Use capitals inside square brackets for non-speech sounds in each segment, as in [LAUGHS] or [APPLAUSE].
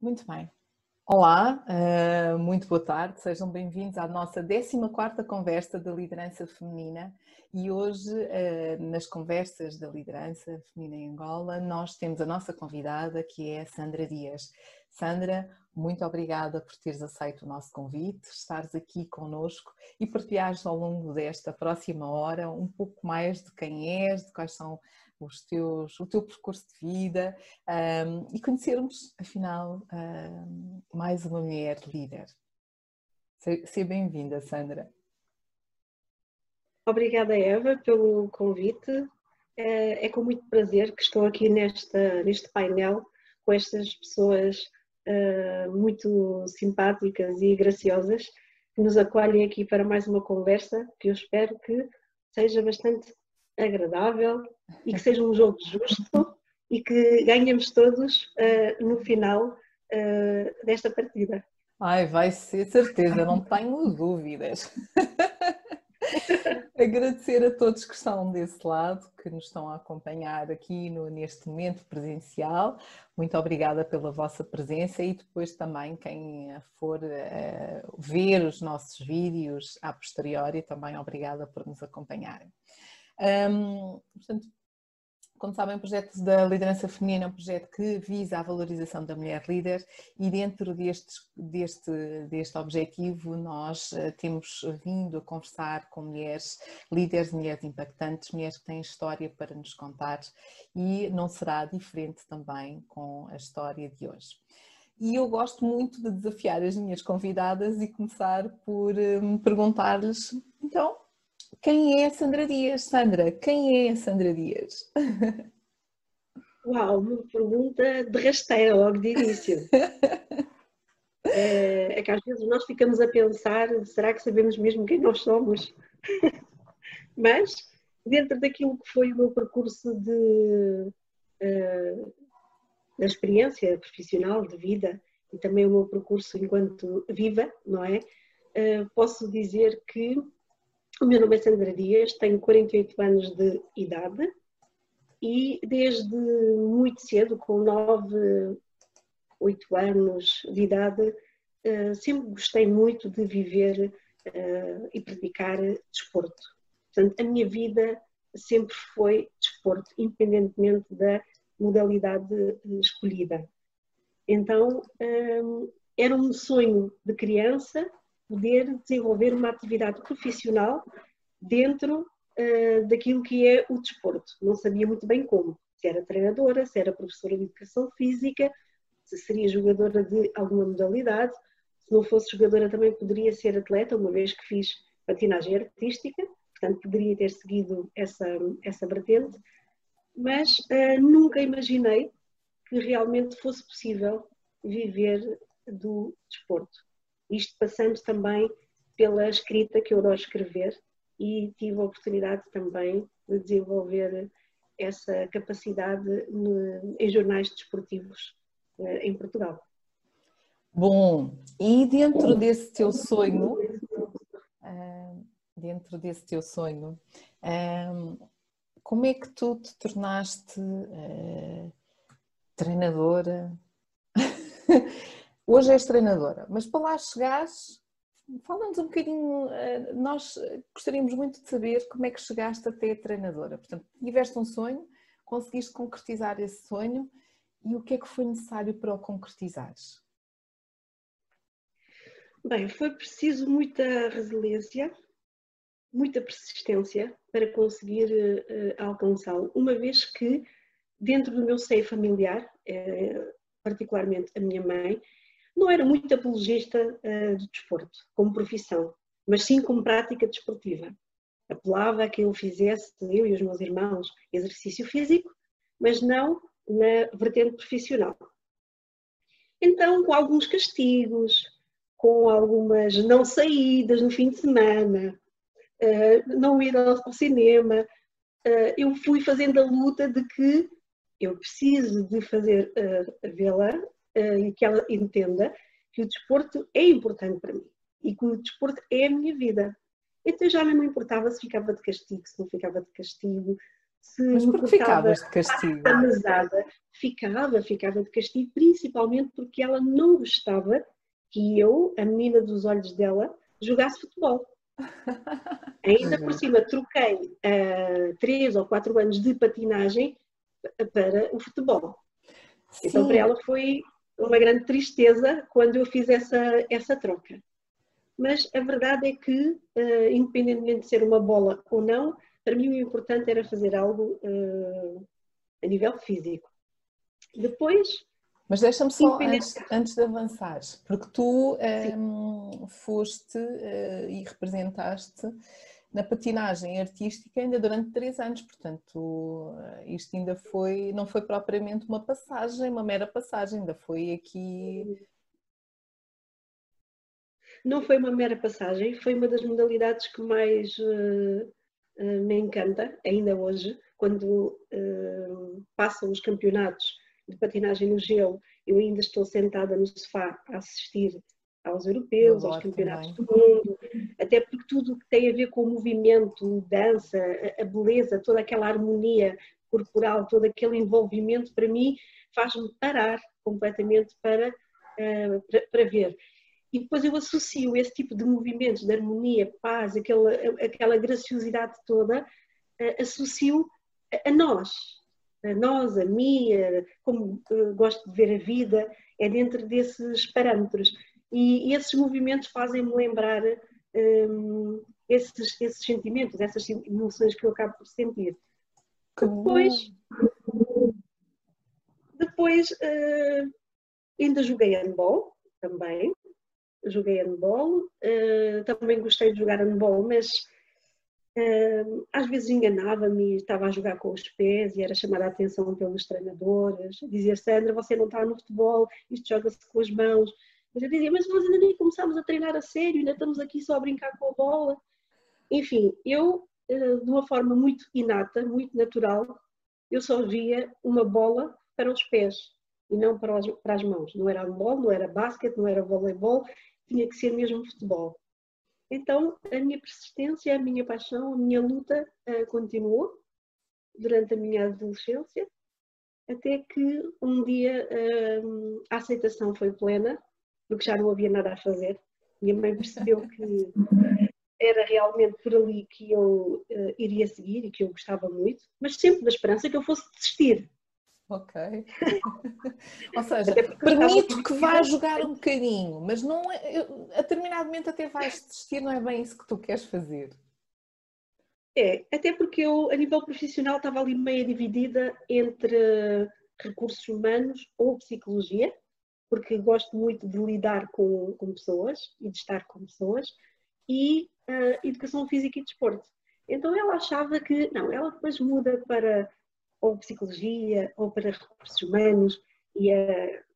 Muito bem. Olá, eh, muito boa tarde, sejam bem-vindos à nossa 14 conversa da liderança feminina e hoje eh, nas conversas da liderança feminina em Angola nós temos a nossa convidada que é Sandra Dias. Sandra, muito obrigada por teres aceito o nosso convite, estares aqui conosco e partilhares ao longo desta próxima hora um pouco mais de quem és, de quais são os teus, o teu percurso de vida um, e conhecermos, afinal, um, mais uma mulher líder. Seja bem-vinda, Sandra. Obrigada, Eva, pelo convite. É, é, com muito prazer que estou aqui nesta, neste painel com estas pessoas uh, muito simpáticas e graciosas que nos acolhem aqui para mais uma conversa que eu espero que seja bastante agradável e que seja um jogo justo e que ganhemos todos uh, no final uh, desta partida. Ai, vai ser certeza, não tenho dúvidas. [LAUGHS] Agradecer a todos que estão desse lado, que nos estão a acompanhar aqui no, neste momento presencial. Muito obrigada pela vossa presença e depois também quem for uh, ver os nossos vídeos a posteriori, também obrigada por nos acompanharem. Um, portanto, como sabem, o projeto da liderança feminina é um projeto que visa a valorização da mulher líder e dentro deste, deste, deste objetivo nós uh, temos vindo a conversar com mulheres líderes, mulheres impactantes, mulheres que têm história para nos contar e não será diferente também com a história de hoje. E eu gosto muito de desafiar as minhas convidadas e começar por um, perguntar-lhes, então, quem é a Sandra Dias? Sandra, quem é a Sandra Dias? Uau, uma pergunta de rasteira logo de início. É, [LAUGHS] é, que às vezes nós ficamos a pensar, será que sabemos mesmo quem nós somos? [LAUGHS] Mas, dentro daquilo que foi o meu percurso de, uh, da experiência profissional, de vida, e também o meu percurso enquanto viva, não é? Uh, posso dizer que o meu nome é Sandra Dias, tenho 48 anos de idade e desde muito cedo, com 9, 8 anos de idade, eh, sempre gostei muito de viver eh, e praticar desporto. Portanto, a minha vida sempre foi desporto, independentemente da modalidade escolhida. Então, eh, era um sonho de criança poder desenvolver uma atividade profissional dentro uh, daquilo que é o desporto. Não sabia muito bem como. Se era treinadora, se era professora de educação física, se seria jogadora de alguma modalidade. Se não fosse jogadora, também poderia ser atleta, uma vez que fiz patinagem artística, portanto, poderia ter seguido essa, essa vertente. Mas uh, nunca imaginei que realmente fosse possível viver do desporto. Isto passando também pela escrita, que eu adoro escrever, e tive a oportunidade também de desenvolver essa capacidade em jornais desportivos eh, em Portugal. Bom, e dentro desse teu sonho, eh, dentro desse teu sonho, eh, como é que tu te tornaste treinadora? [LAUGHS] Hoje és treinadora, mas para lá chegares, fala-nos um bocadinho, eh, nós gostaríamos muito de saber como é que chegaste até treinadora. Portanto, tiveste um sonho, conseguiste concretizar esse sonho e o que é que foi necessário para o concretizares? Bem, foi preciso muita resiliência, muita persistência para conseguir uh, alcançá-lo, uma vez que dentro do meu seio familiar, uh, particularmente a minha mãe, não era muito apologista uh, do desporto como profissão, mas sim como prática desportiva. Apelava a que eu fizesse, eu e os meus irmãos, exercício físico, mas não na vertente profissional. Então, com alguns castigos, com algumas não saídas no fim de semana, uh, não ir ao cinema, uh, eu fui fazendo a luta de que eu preciso de fazer uh, vê-la e que ela entenda que o desporto é importante para mim e que o desporto é a minha vida. Então já não me importava se ficava de castigo, se não ficava de castigo, se Mas me porque ficavas de castigo? mesada, ficava, ficava de castigo, principalmente porque ela não gostava que eu, a menina dos olhos dela, jogasse futebol. [LAUGHS] Ainda por cima, troquei uh, três ou quatro anos de patinagem para o futebol. Sim. Então, para ela foi uma grande tristeza quando eu fiz essa, essa troca. Mas a verdade é que, uh, independentemente de ser uma bola ou não, para mim o importante era fazer algo uh, a nível físico. Depois. Mas deixa-me só, antes, antes, de avançares, porque tu um, ehm, foste uh, e representaste na patinagem artística ainda durante três anos, portanto isto ainda foi, não foi propriamente uma passagem, uma mera passagem, ainda foi aqui não foi uma mera passagem, foi uma das modalidades que mais uh, uh, me encanta, ainda hoje, quando uh, passam os campeonatos de patinagem no gelo, eu ainda estou sentada no sofá a assistir aos europeus, aos campeonatos também. do mundo, até porque tudo o que tem a ver com o movimento, dança, a beleza, toda aquela harmonia corporal, todo aquele envolvimento, para mim, faz-me parar completamente para, para, para ver. E depois eu associo esse tipo de movimentos de harmonia, paz, aquela, aquela graciosidade toda, associo a nós, a nós, a mim, como gosto de ver a vida, é dentro desses parâmetros. E, esses movimentos fazem-me lembrar um, esses, esses sentimentos, essas emoções que eu acabo por sentir. Depois, depois uh, ainda joguei handball também, joguei handball, uh, também gostei de jogar handball, mas uh, às vezes enganava-me, estava a jogar com os pés e era chamada a atenção pelos treinadores, dizer Sandra, você não está no futebol, isto joga-se com as mãos. Mas eu dizia, mas nós ainda nem começámos a treinar a sério, ainda estamos aqui só a brincar com a bola. Enfim, eu, uh, de uma forma muito inata, muito natural, eu só via uma bola para os pés e não para as, para as mãos. Não era handball, não era basquete, não era voleibol, tinha que ser mesmo futebol. Então, a minha persistência, a minha paixão, a minha luta uh, continuou durante a minha adolescência, até que um dia uh, a aceitação foi plena, porque já não havia nada a fazer. Minha mãe percebeu que era realmente por ali que eu uh, iria seguir e que eu gostava muito, mas sempre na esperança que eu fosse desistir. Ok. [LAUGHS] Ou seja, permito que vá jogar um bocadinho, mas não é, a determinado momento até vais desistir, não é bem isso que tu queres fazer. É, até porque eu, a nível profissional, estava ali meio dividida entre recursos humanos ou psicologia, porque gosto muito de lidar com, com pessoas e de estar com pessoas, e uh, educação física e desporto. Então ela achava que, não, ela depois muda para ou psicologia, ou para recursos humanos, e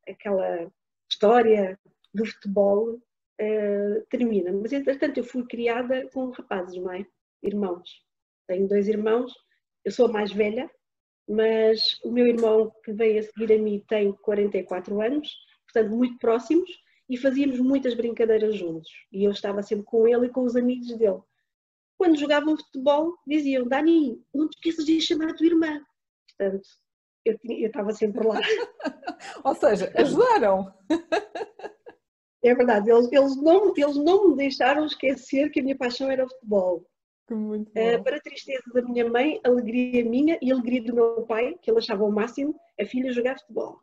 aquela história do futebol uh, termina. Mas, entretanto, eu fui criada com rapazes, não é? Irmãos. Tenho dois irmãos, eu sou a mais velha, mas o meu irmão que veio a seguir a mim tem 44 anos, portanto, muito próximos, e fazíamos muitas brincadeiras juntos. E eu estava sempre com ele e com os amigos dele. Quando jogavam futebol, diziam: Dani, não te esqueças de chamar a tua irmã. Portanto, eu, eu estava sempre lá. [LAUGHS] Ou seja, ajudaram. É verdade, eles, eles, não, eles não me deixaram esquecer que a minha paixão era o futebol. Uh, para a tristeza da minha mãe, alegria minha e alegria do meu pai, que ele achava o máximo, a filha jogar futebol.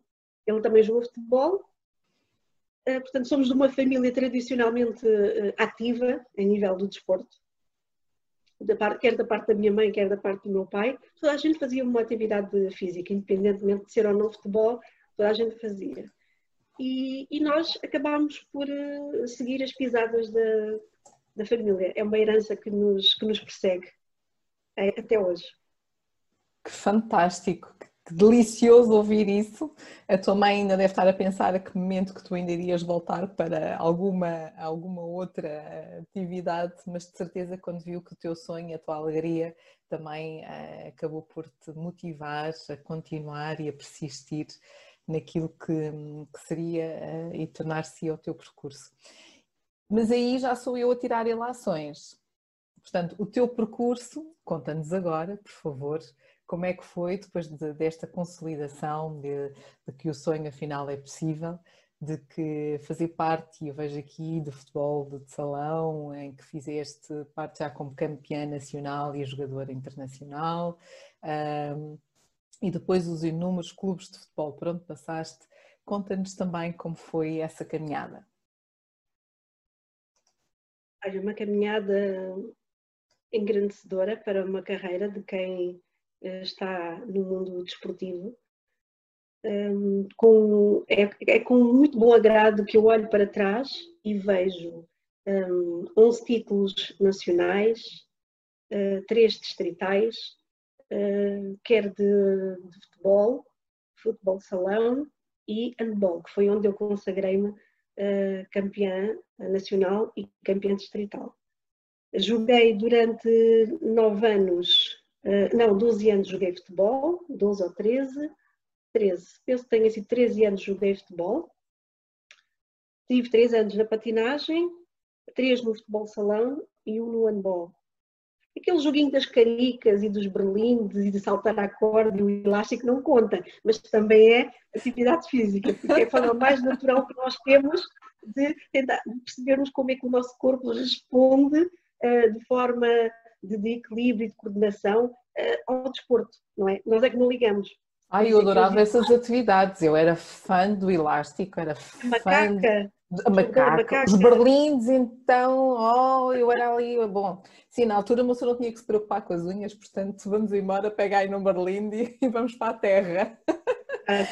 Ele também jogou futebol. Uh, portanto, somos de uma família tradicionalmente uh, ativa em nível do desporto da parte, quer da parte da minha mãe, quer da parte do meu pai, toda a gente fazia uma atividade física, independentemente de ser ou não futebol, toda a gente fazia. E, e nós acabámos por uh, seguir as pisadas da, da família. É uma herança que nos, que nos persegue é, até hoje. Que fantástico, delicioso ouvir isso. A tua mãe ainda deve estar a pensar a que momento que tu ainda irias voltar para alguma, alguma outra atividade, mas de certeza quando viu que o teu sonho, a tua alegria também uh, acabou por te motivar a continuar e a persistir naquilo que, que seria uh, e tornar-se o teu percurso. Mas aí já sou eu a tirar ilações. Portanto, o teu percurso, conta-nos agora, por favor, como é que foi depois de, desta consolidação de, de, que o sonho afinal é possível, de que fazer parte, eu vejo aqui, do futebol de salão, em que fizeste parte já como campeã nacional e jogadora internacional, um, e depois os inúmeros clubes de futebol por onde passaste, conta-nos também como foi essa caminhada. Olha, uma caminhada engrandecedora para uma carreira de quem está no mundo desportivo. Um, com, é, é, com muito bom agrado que eu olho para trás e vejo um, 11 títulos nacionais, uh, 3 distritais, uh, quer de, de, futebol, futebol salão e handball, que foi onde eu consagrei-me uh, campeã nacional e campeã distrital. Joguei durante nove anos, uh, não, 12 anos joguei futebol, 12 ou 13, 13, penso que tenha sido 13 anos joguei futebol. Tive 3 anos na patinagem, 3 no futebol salão e 1 no handball. Aquele joguinho das caricas e dos berlindes e de saltar a corda e o elástico não conta, mas também é atividade física, porque é a forma mais natural que nós temos de tentar percebermos como é que o nosso corpo responde uh, de forma de, de, equilíbrio e de coordenação uh, ao desporto, não é? Nós é que não ligamos. Ai, eu adorava essas atividades, eu era fã do elástico, era fã macaca. A macaca. macaca. Os berlindes, então, oh, eu era ali, bom, sim, na altura a moça não tinha que se preocupar com as unhas, portanto vamos embora, pega aí no berlinde [LAUGHS] e vamos para a terra. Ah.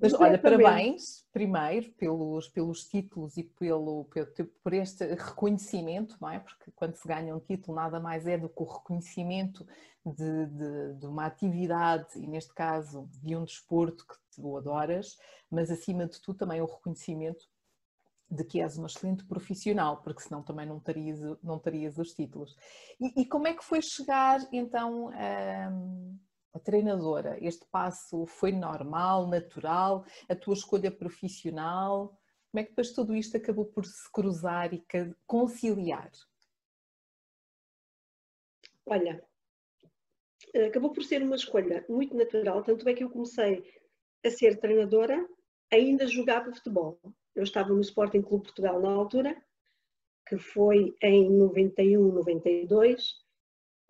Mas olha, parabéns primeiro pelos, pelos títulos e pelo, pelo, por este reconhecimento, não é? Porque quando se ganha um título nada mais é do que o reconhecimento de, de, de uma atividade e neste caso de um desporto que tu adoras, mas acima de tudo também o reconhecimento de que és uma excelente profissional, porque senão também não terias, não terias os títulos. E, e como é que foi chegar então a treinadora, este passo foi normal, natural, a tua escolha profissional? Como é que depois tudo isto acabou por se cruzar e conciliar? Olha, acabou por ser uma escolha muito natural, tanto é que eu comecei a ser treinadora, ainda jogava futebol. Eu estava no Sporting Clube Portugal na altura, que foi em 91, 92,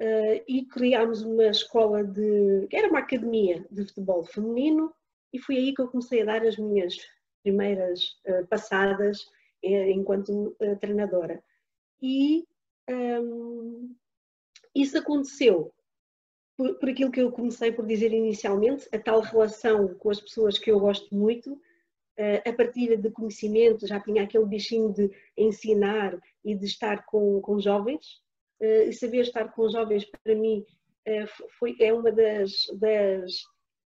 uh, e criámos uma escola de. era uma academia de futebol feminino, e foi aí que eu comecei a dar as minhas primeiras uh, passadas uh, enquanto treinadora. E um, isso aconteceu por, por, aquilo que eu comecei por dizer inicialmente, a tal relação com as pessoas que eu gosto muito, a partilha de conhecimento, já tinha aquele bichinho de ensinar e de estar com, com jovens, eh, e saber estar com jovens para mim eh, foi, é uma das, das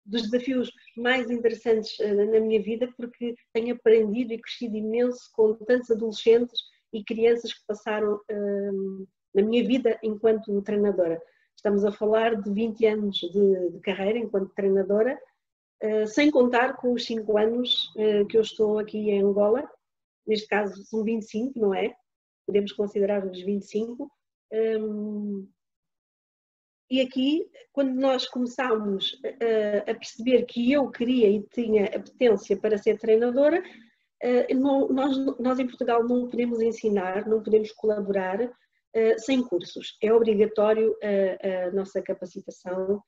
dos desafios mais interessantes eh, na minha vida porque tenho aprendido e crescido imenso com tantos adolescentes e crianças que passaram na minha vida enquanto treinadora. Estamos a falar de 20 anos de, de carreira enquanto treinadora, sem contar com os 5 anos que eu estou aqui em Angola, neste caso são 25, não é? Podemos considerar os 25, um, e aqui, quando nós começámos a, a, perceber que eu queria e tinha a potência para ser treinadora, não, nós, nós em Portugal não podemos ensinar, não podemos colaborar uh, sem cursos. É obrigatório a, a nossa capacitação,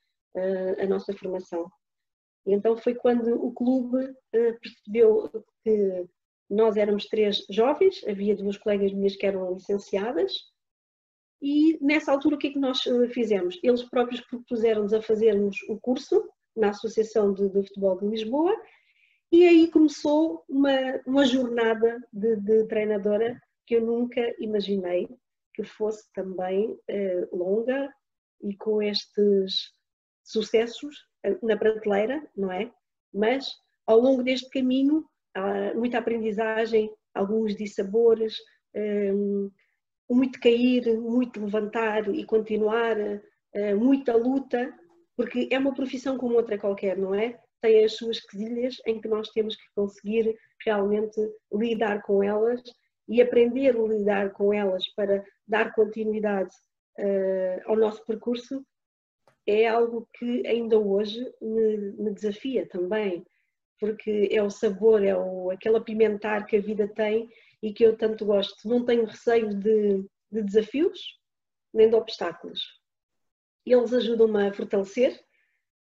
a nossa formação. E então foi quando o clube percebeu que nós éramos três jovens, havia duas colegas minhas que eram licenciadas, e nessa altura o que é que nós eh, fizemos? Eles próprios propuseram-nos a fazermos o curso na Associação de, de, Futebol de Lisboa e aí começou uma, uma jornada de, de, treinadora que eu nunca imaginei que fosse também eh, longa e com estes sucessos eh, na prateleira, não é? Mas ao longo deste caminho há muita aprendizagem, alguns dissabores, eh, muito cair, muito levantar e continuar, eh, muita luta, porque é uma profissão como outra qualquer, não é? Tem as suas quesilhas em que nós temos que conseguir realmente lidar com elas e aprender a lidar com elas para dar continuidade uh, ao nosso percurso. é algo que ainda hoje me, me desafia também, porque é o sabor, é o, aquele apimentar que a vida tem e que eu tanto gosto. Não tenho receio de, de desafios nem de obstáculos. Eles ajudam-me a fortalecer,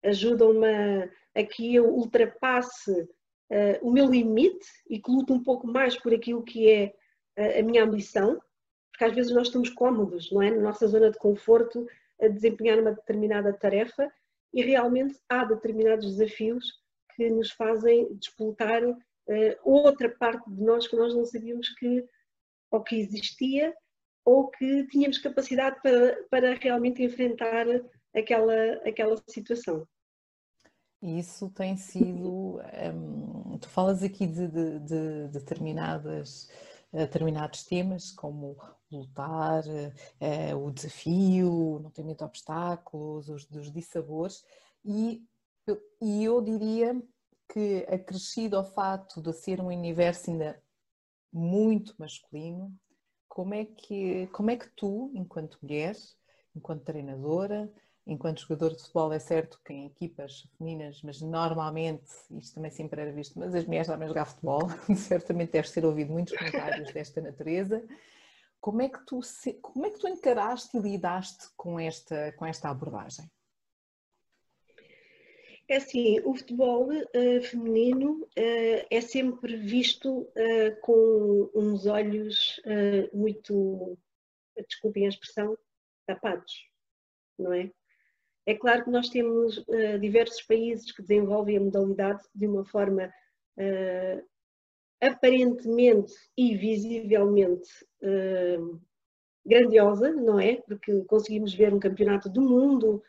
ajudam-me a, a, que eu ultrapasse uh, o meu limite e que lute um pouco mais por aquilo que é uh, a minha ambição, porque às vezes nós estamos cómodos, não é? Na nossa zona de conforto, a desempenhar uma determinada tarefa e realmente há determinados desafios que nos fazem despoltar uh, outra parte de nós que nós não sabíamos que ou que existia ou que tínhamos capacidade para, para realmente enfrentar aquela, aquela situação. Isso tem sido. Tu falas aqui de, de, de determinadas, determinados temas, como lutar, é, o desafio, não ter medo de obstáculos, os dos dissabores, e, e eu diria que acrescido ao facto de ser um universo ainda muito masculino, como é que, como é que tu, enquanto mulher, enquanto treinadora, enquanto jogador de futebol, é certo que em equipas femininas, mas normalmente, isto também sempre era visto, mas as mulheres também jogar futebol, [LAUGHS] certamente deves ter ouvido muitos comentários desta natureza. Como é que tu, como é que tu encaraste e lidaste com esta, com esta abordagem? É assim, o futebol uh, feminino uh, é sempre visto uh, com uns olhos muito, desculpem a expressão, tapados, não é? É claro que nós temos diversos países que desenvolvem a modalidade de uma forma aparentemente e visivelmente grandiosa, não é? Porque conseguimos ver um campeonato do mundo,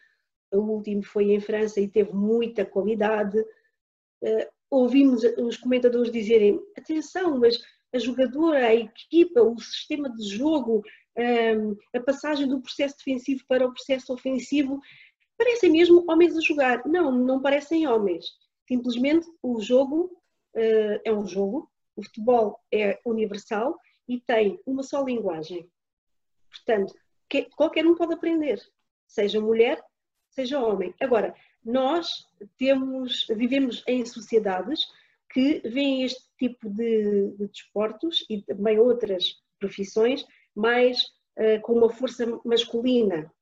o último foi em França e teve muita qualidade. Uh, ouvimos os comentadores dizerem: atenção, mas a jogadora, a equipa, o sistema de jogo, um, ehm, a passagem do processo defensivo para o processo ofensivo, parecem mesmo homens a jogar. Não, não parecem homens. Simplesmente o jogo uh, é um jogo, o futebol é universal e tem uma só linguagem. Portanto, que, qualquer um pode aprender, seja mulher, seja homem. Agora, nós temos, vivemos em sociedades que veem este tipo de, de desportos e também outras profissões mais uh, com uma força masculina.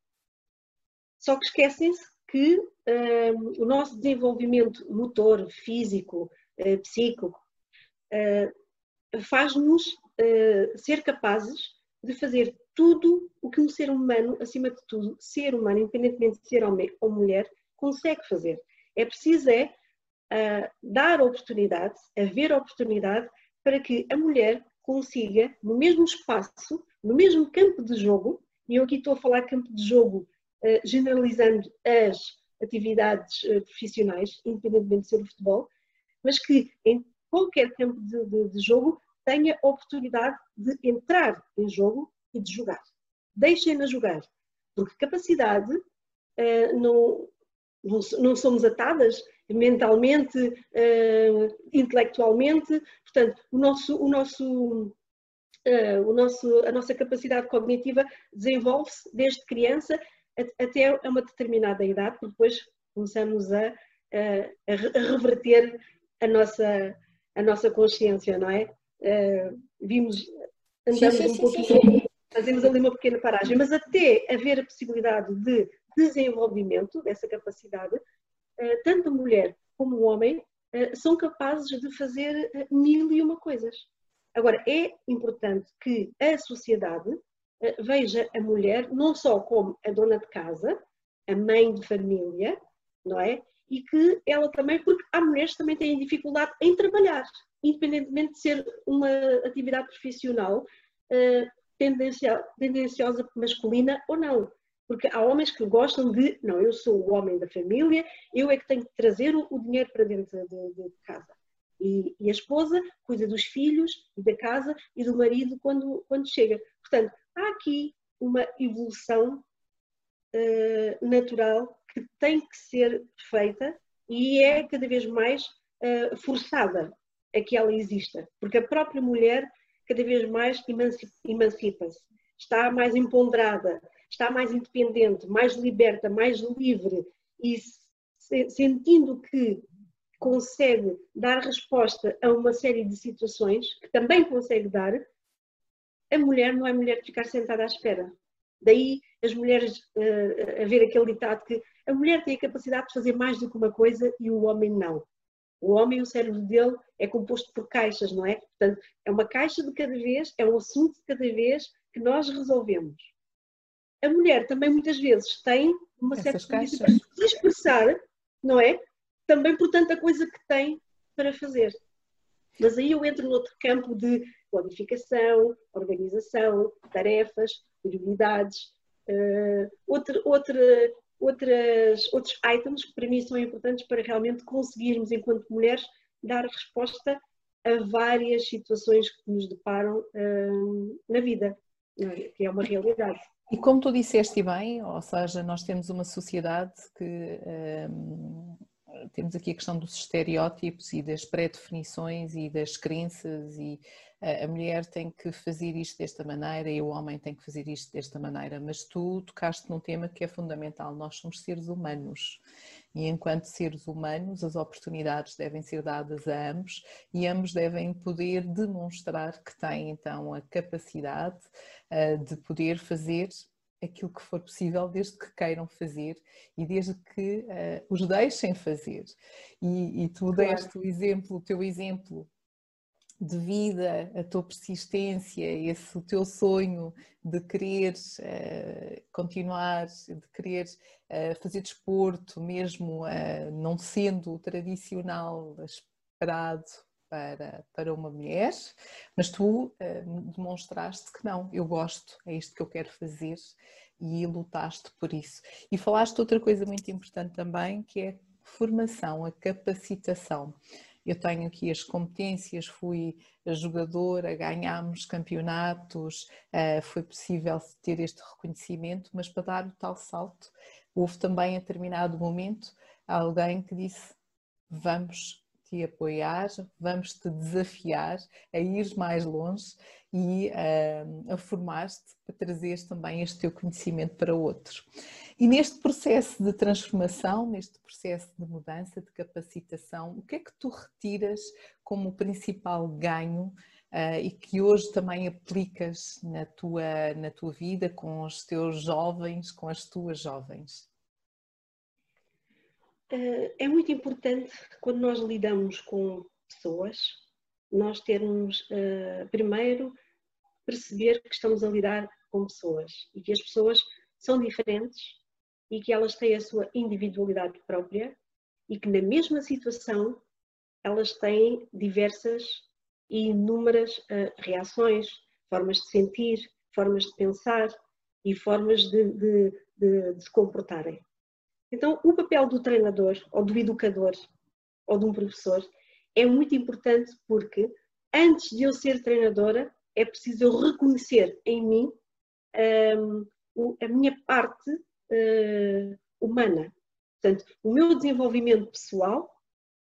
Só que esquecem-se que uh, o nosso desenvolvimento motor, físico, uh, psíquico, faz-nos ser capazes de fazer tudo o que um ser humano, acima de tudo, ser humano, independentemente de ser homem ou mulher, consegue fazer. É preciso é uh, dar oportunidade, haver oportunidade para que a mulher consiga, no mesmo espaço, no mesmo campo de jogo, e eu aqui estou a falar campo de jogo uh, generalizando as atividades uh, profissionais, independentemente de ser o futebol, mas que em qualquer campo de, de, de jogo tenha oportunidade de entrar em jogo e de jogar. Deixem-na jogar, porque capacidade uh, não, não, não, somos atadas mentalmente, uh, intelectualmente, portanto, o nosso, o nosso, uh, o nosso, a nossa capacidade cognitiva desenvolve-se desde criança até a uma determinada idade, porque depois começamos a, a, a reverter a nossa, a nossa consciência, não é? Uh, vimos, andamos sim, sim, um pouquinho fazemos ali uma pequena paragem, mas até haver a possibilidade de desenvolvimento dessa capacidade, eh, tanto a mulher como o homem eh, são capazes de fazer eh, mil e uma coisas. Agora, é importante que a sociedade veja a mulher não só como a dona de casa, a mãe de família, não é? E que ela também, porque há mulheres que também têm dificuldade em trabalhar, independentemente de ser uma atividade profissional, tendenciosa masculina ou não. Porque há homens que gostam de, não, eu sou o homem da família, eu é que tenho que trazer o, dinheiro para dentro de, de casa. E, e, a esposa cuida dos filhos e da casa e do marido quando, quando chega. Portanto, há aqui uma evolução uh, natural que tem que ser feita e é cada vez mais uh, forçada a que ela exista. Porque a própria mulher cada vez mais emancipa-se, está mais empoderada, está mais independente, mais liberta, mais livre e sentindo que consegue dar resposta a uma série de situações, que também consegue dar, a mulher não é mulher de ficar sentada à espera. Daí as mulheres uh, a ver aquele ditado que a mulher tem a capacidade de fazer mais do que uma coisa e o homem não. O homem, o cérebro dele é composto por caixas, não é? Portanto, é uma caixa de cada vez, é um assunto de cada vez que nós resolvemos. A mulher também muitas vezes tem uma Essas certa caixas. para expressar, não é? Também por tanta coisa que tem para fazer. Mas aí eu entro noutro campo de planificação, organização, tarefas, prioridades, uh, outra, outra, outras, outros items que para mim são importantes para realmente conseguirmos, enquanto mulheres, dar resposta a várias situações que nos deparam uh, na vida, é? que é uma realidade. E como tu disseste bem, ou seja, nós temos uma sociedade que um, temos aqui a questão dos estereótipos e das pré-definições e das crenças e a mulher tem que fazer isto desta maneira e o homem tem que fazer isto desta maneira, mas tu tocaste num tema que é fundamental, nós somos seres humanos. E enquanto seres humanos as oportunidades devem ser dadas a ambos e ambos devem poder demonstrar que têm então a capacidade uh, de poder fazer aquilo que for possível, desde que queiram fazer e desde que uh, os deixem fazer. E, e tu claro. deste o exemplo, o teu exemplo de vida, a tua persistência, esse o teu sonho de querer uh, continuar, de querer uh, fazer desporto, mesmo não sendo tradicional, esperado para, para uma mulher, mas tu uh, demonstraste que não, eu gosto, é isto que eu quero fazer e lutaste por isso. E falaste outra coisa muito importante também, que é a formação, a capacitação. Eu tenho aqui as competências, fui jogadora, ganhámos campeonatos, uh, foi possível ter este reconhecimento, mas para dar o tal salto, houve também a determinado momento alguém que disse: Vamos te apoiar, vamos te desafiar a ir mais longe e uh, a formar-te para trazeres também este teu conhecimento para outros. E neste processo de transformação, neste processo de mudança, de capacitação, o que é que tu retiras como principal ganho uh, e que hoje também aplicas na tua, na tua vida com os teus jovens, com as tuas jovens? Eh, é muito importante quando nós lidamos com pessoas, nós termos uh, primeiro perceber que estamos a lidar com pessoas e que as pessoas são diferentes e que elas têm a sua individualidade própria e que na mesma situação elas têm diversas e inúmeras uh, reações, formas de sentir, formas de pensar e formas de, de, de, de se comportarem. Então, o papel do treinador, ou do educador, ou de um professor, é muito importante porque antes de eu ser treinadora, é preciso eu reconhecer em mim um, a minha parte uh, humana. Portanto, o meu desenvolvimento pessoal,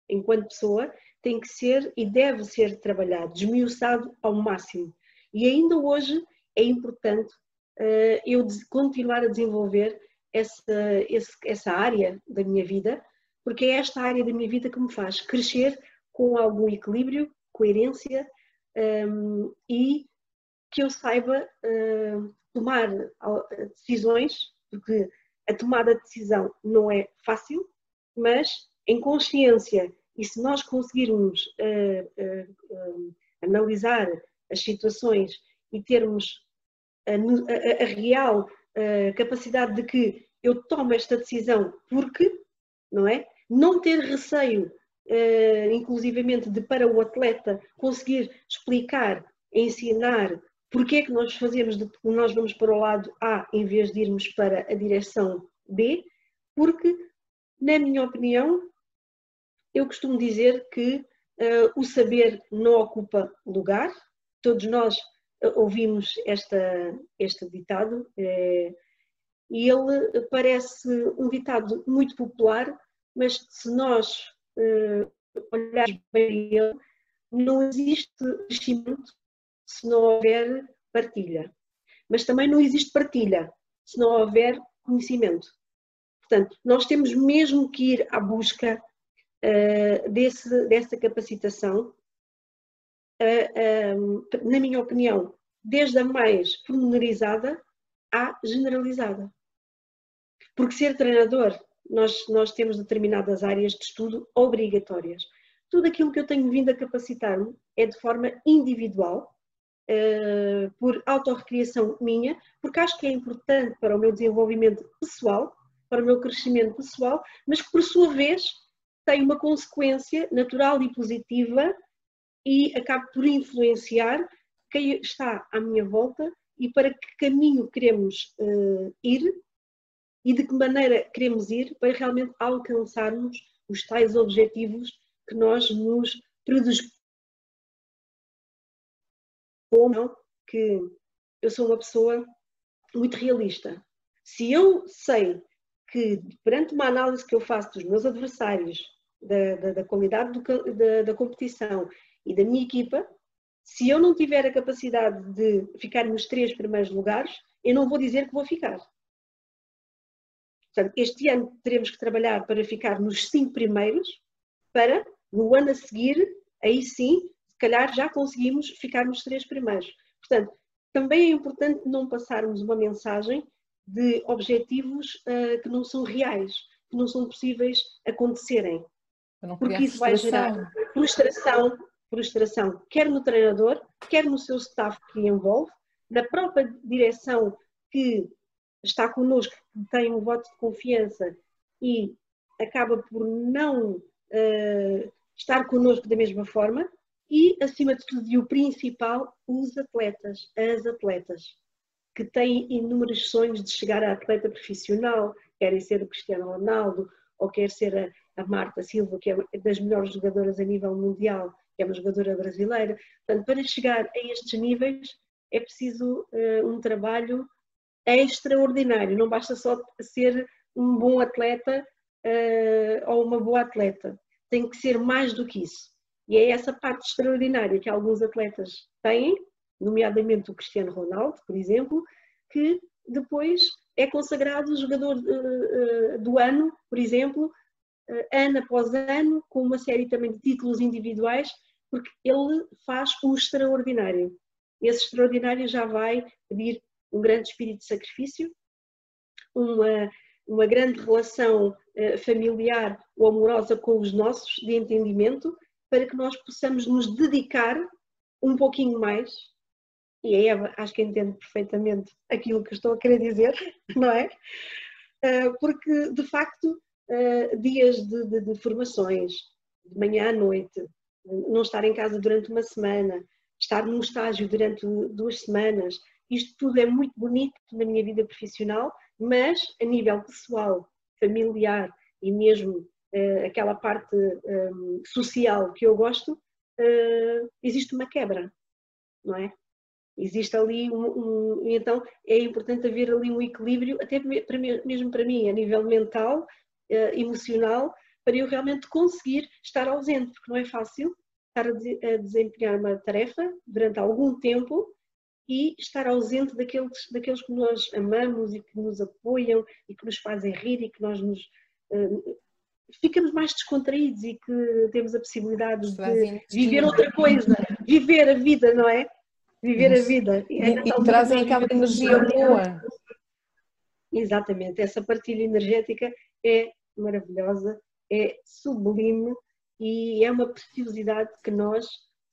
enquanto pessoa, tem que ser e deve ser trabalhado, desmiuçado ao máximo. E ainda hoje é importante uh, eu continuar a desenvolver essa, esse, essa área da minha vida, porque é esta área da minha vida que me faz crescer com algum equilíbrio, coerência um, e que eu saiba uh, tomar decisões, porque a tomada de decisão não é fácil, mas em consciência e se nós conseguirmos uh, uh, analisar as situações e termos a, a, a real a capacidade de que eu tomo esta decisão porque, não é? Não ter receio, uh, inclusivamente, de para o atleta conseguir explicar, ensinar porque é que nós fazemos, de, nós vamos para o lado A em vez de irmos para a direção B, porque, na minha opinião, eu costumo dizer que uh, o saber não ocupa lugar, todos nós ouvimos esta, este ditado é, e ele parece um ditado muito popular, mas se nós uh, olharmos bem ele, não existe crescimento se não houver partilha. Mas também não existe partilha se não houver conhecimento. Portanto, nós temos mesmo que ir à busca uh, desse, dessa capacitação, na minha opinião, desde a mais pormenorizada à generalizada. Porque ser treinador, nós, nós temos determinadas áreas de estudo obrigatórias. Tudo aquilo que eu tenho vindo a capacitar-me é de forma individual, uh, por autorrecriação minha, porque acho que é importante para o meu desenvolvimento pessoal, para o meu crescimento pessoal, mas que por sua vez tem uma consequência natural e positiva e acaba por influenciar quem está à minha volta e para que caminho queremos uh, ir e de que maneira queremos ir para realmente alcançarmos os tais objetivos que nós nos predispomos. Que eu sou uma pessoa muito realista. Se eu sei que, perante uma análise que eu faço dos meus adversários, da, da, da qualidade do, da, da competição e da minha equipa, se eu não tiver a capacidade de ficar nos três primeiros lugares, eu não vou dizer que vou ficar. Portanto, este ano teremos que trabalhar para ficar nos cinco primeiros, para no ano a seguir, aí sim, se calhar já conseguimos ficar nos três primeiros. Portanto, também é importante não passarmos uma mensagem de objetivos uh, que não são reais, que não são possíveis acontecerem. Porque isso vai gerar frustração, frustração, quer no treinador, quer no seu staff que envolve, na própria direção que está connosco, que tem um voto de confiança e acaba por não uh, estar connosco da mesma forma, e, acima de tudo, e o principal, os atletas, as atletas, que têm inúmeros sonhos de chegar a atleta profissional, querem ser o Cristiano Ronaldo, ou quer ser a, a Marta Silva, que é das melhores jogadoras a nível mundial, que é uma jogadora brasileira. Portanto, para chegar a estes níveis é preciso uh, um trabalho extraordinário, não basta só ser um bom atleta uh, ou uma boa atleta, tem que ser mais do que isso. E é essa parte extraordinária que alguns atletas têm, nomeadamente o Cristiano Ronaldo, por exemplo, que depois é consagrado jogador uh, do ano, por exemplo, ano após ano, com uma série também de títulos individuais, porque ele faz o extraordinário. Esse extraordinário já vai pedir um grande espírito de sacrifício, uma, uma grande relação eh, familiar ou amorosa com os nossos, de entendimento, para que nós possamos nos dedicar um pouquinho mais. E a Eva acho que entende perfeitamente aquilo que estou a querer dizer, [LAUGHS] não é? Eh, porque, de facto, eh, dias de, de, de formações, de manhã à noite, não estar em casa durante uma semana, estar num estágio durante duas semanas, isto tudo é muito bonito na minha vida profissional, mas a nível pessoal, familiar e mesmo uh, aquela parte um, social que eu gosto, uh, existe uma quebra, não é? Existe ali um, um, Então é importante haver ali um equilíbrio, até mesmo para mim, a nível mental, emocional, para eu realmente conseguir estar ausente, porque não é fácil estar a desempenhar uma tarefa durante algum tempo e estar ausente daqueles, daqueles que nós amamos e que nos apoiam e que nos fazem rir e que nós nos uh, ficamos mais descontraídos e que temos a possibilidade de viver outra coisa, viver a vida, não é? Viver a vida. E, é e trazem aquela energia boa. Exatamente, essa partilha energética é maravilhosa, é sublime e é uma preciosidade que nós,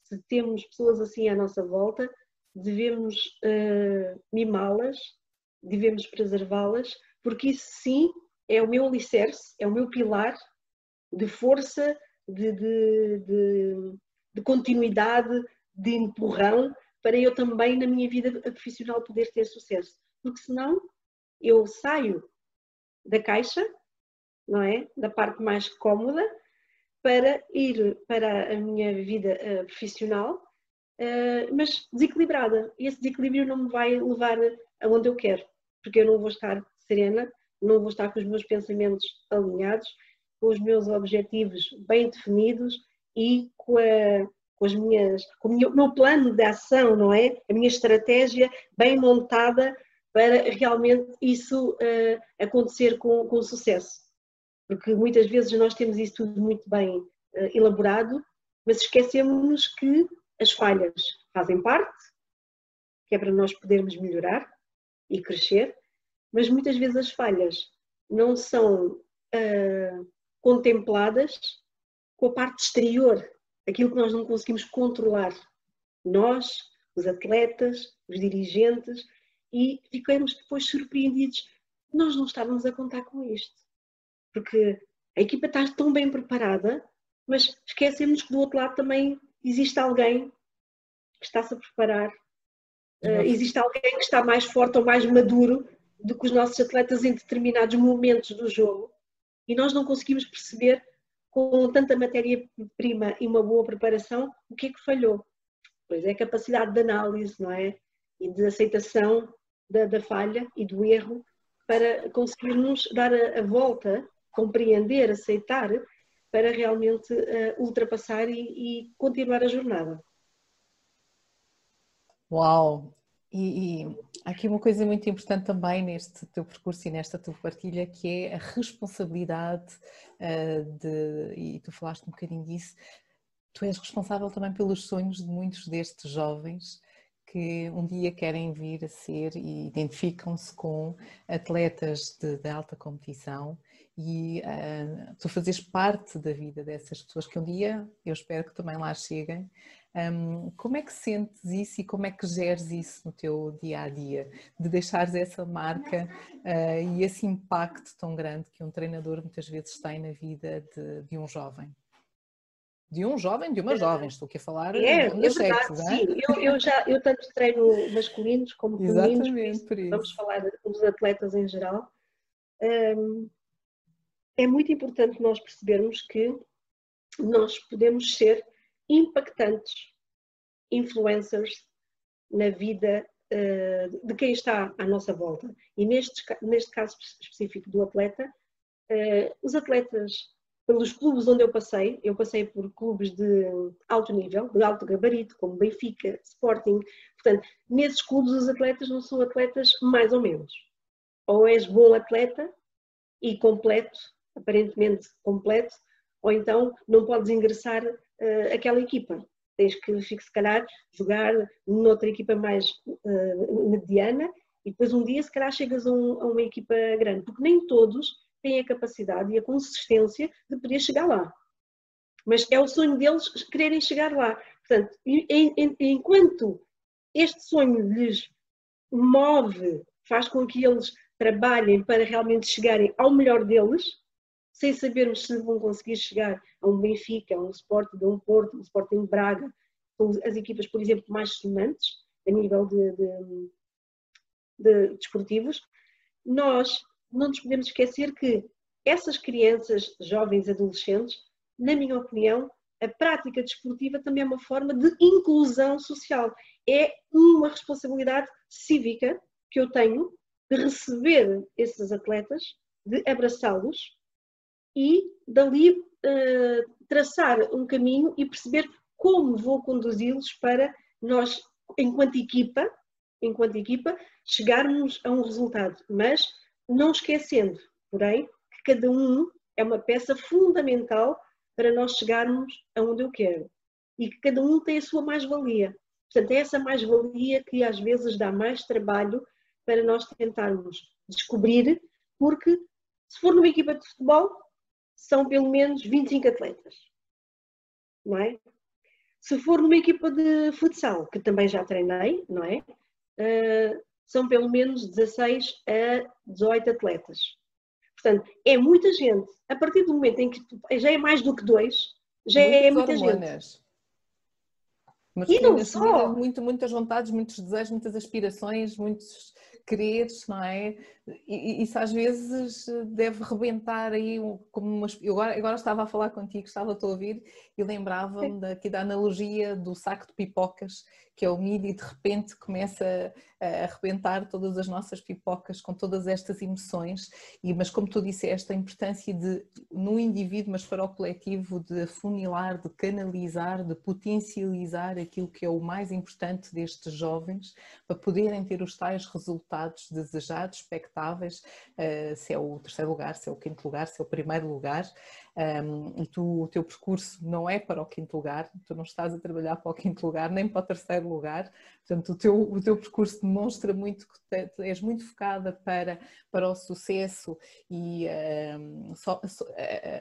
se temos pessoas assim à nossa volta, devemos uh, mimá-las, devemos preservá-las, porque isso sim é o meu alicerce, é o meu pilar de força, de, de, de, de continuidade, de empurrão, para eu também na minha vida profissional poder ter sucesso. Porque senão eu saio da caixa, não é? Da parte mais cómoda, para ir para a minha vida uh, profissional eh, mas desequilibrada. E esse desequilíbrio não me vai levar aonde eu quero, porque eu não vou estar serena, não vou estar com os meus pensamentos alinhados, com os meus objetivos bem definidos e com, a, com as minhas, com o meu, meu plano de ação, não é? A minha estratégia bem montada para realmente isso uh, acontecer com, com sucesso. Porque muitas vezes nós temos isso tudo muito bem uh, elaborado, mas esquecemos que as falhas fazem parte, que é para nós podermos melhorar e crescer, mas muitas vezes as falhas não são uh, contempladas com a parte exterior, aquilo que nós não conseguimos controlar. Nós, os atletas, os dirigentes, e ficamos depois surpreendidos. Nós não estávamos a contar com isto, porque a equipa está tão bem preparada, mas esquecemos que do outro lado também existe alguém que está-se a preparar, uh, existe alguém que está mais forte ou mais maduro do que os nossos atletas em determinados momentos do jogo e nós não conseguimos perceber com tanta matéria-prima e uma boa preparação o que é que falhou. Pois é a capacidade de análise, não é? E de aceitação da, da falha e do erro para conseguirmos dar a, a volta, compreender, aceitar, para realmente uh, ultrapassar e, e continuar a jornada. Uau! E, e, aqui uma coisa muito importante também neste teu percurso e nesta tua partilha, que é a responsabilidade uh, de, e tu falaste um bocadinho disso, tu és responsável também pelos sonhos de muitos destes jovens que um dia querem vir a ser e identificam-se com atletas de, de, alta competição e uh, tu fazes parte da vida dessas pessoas que um dia eu espero que também lá cheguem um, como é que sentes isso e como é que geres isso no teu dia a dia? De deixares essa marca uh, e esse impacto tão grande que um treinador muitas vezes tem na vida de, de um jovem? De um jovem, de uma jovem, estou aqui a falar é, é verdade, sexo, é? sim. Eu, eu, já, eu tanto treino masculinos como femininos, vamos falar dos atletas em geral. É muito importante nós percebermos que nós podemos ser impactantes influencers na vida uh, de quem está à nossa volta. E neste, neste caso específico do atleta, uh, os atletas, pelos clubes onde eu passei, eu passei por clubes de alto nível, de alto gabarito, como Benfica, Sporting. Portanto, nesses clubes os atletas não são atletas mais ou menos. Ou és bom atleta e completo, aparentemente completo, ou então não podes ingressar uh, aquela equipa. Tens que, se calhar, jogar noutra equipa mais uh, mediana e depois um dia, se calhar, chegas a, um, a, uma equipa grande, porque nem todos têm a capacidade e a consistência de poder chegar lá. Mas é o sonho deles quererem chegar lá. Portanto, enquanto este sonho lhes move, faz com que eles trabalhem para realmente chegarem ao melhor deles, sem sabermos se vão conseguir chegar a um Benfica, a um Sporting, a um Porto, um Sporting Braga, as equipas, por exemplo, mais sonantes a nível de, de, de desportivos, nós não nos podemos esquecer que essas crianças, jovens, adolescentes, na minha opinião, a prática desportiva também é uma forma de inclusão social. É uma responsabilidade cívica que eu tenho de receber esses atletas, de abraçá-los e dali uh, traçar um caminho e perceber como vou conduzi-los para nós, enquanto equipa, enquanto equipa, chegarmos a um resultado, mas não esquecendo, porém, que cada um é uma peça fundamental para nós chegarmos aonde eu quero e que cada um tem a sua mais-valia. Portanto, é essa mais-valia que às vezes dá mais trabalho para nós tentarmos descobrir, porque se for numa equipa de futebol, são pelo menos 25 atletas. Não é? Se for numa equipa de futsal, que também já treinei, não é? Uh, são pelo menos 16 a 18 atletas. Portanto, é muita gente. A partir do momento em que já é mais do que dois, já Muitas é muita hormonas. gente. Mas e não só. Muito, muitas vontades, muitos desejos, muitas aspirações, muitos quereres, não é? E isso às vezes deve rebentar aí como uma... Eu agora, agora estava a falar contigo, estava a ouvir e lembrava-me daqui da analogia do saco de pipocas, que é o milho e de repente começa a arrebentar todas as nossas pipocas com todas estas emoções, e, mas como tu disseste, a importância de, no indivíduo, mas para o coletivo, de afunilar, de canalizar, de potencializar aquilo que é o mais importante destes jovens, para poderem ter os tais resultados desejados, expectáveis, uh, se é o terceiro lugar, se é o quinto lugar, se é o primeiro lugar, um, e tu, o teu percurso não é para o quinto lugar, tu não estás a trabalhar para o quinto lugar, nem para o terceiro lugar, portanto o teu, o teu percurso demonstra muito que te, és muito focada para, para o sucesso e um, só,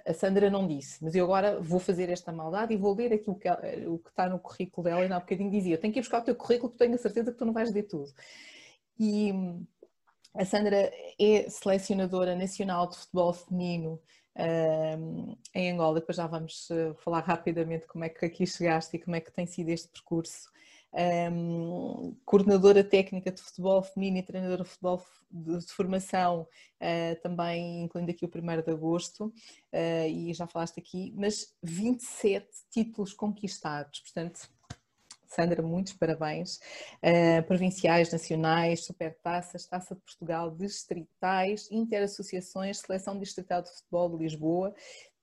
a Sandra não disse, mas eu agora vou fazer esta maldade e vou ler aquilo que, o que está no currículo dela, e há bocadinho dizia, eu tenho que ir buscar o teu currículo porque tenho a certeza que tu não vais ler tudo. E a Sandra é selecionadora nacional de futebol feminino em Angola. Depois já vamos uh, falar rapidamente como é que aqui chegaste e como é que tem sido este percurso. Um, coordenadora técnica de futebol feminino e treinadora de futebol de, de formação, uh, também incluindo aqui o 1 de agosto, uh, e já falaste aqui, mas 27 títulos conquistados, portanto Sandra, muitos parabéns. Uh, provinciais, nacionais, supertaças, Taça de Portugal, distritais, interassociações, Seleção Distrital de Futebol de Lisboa.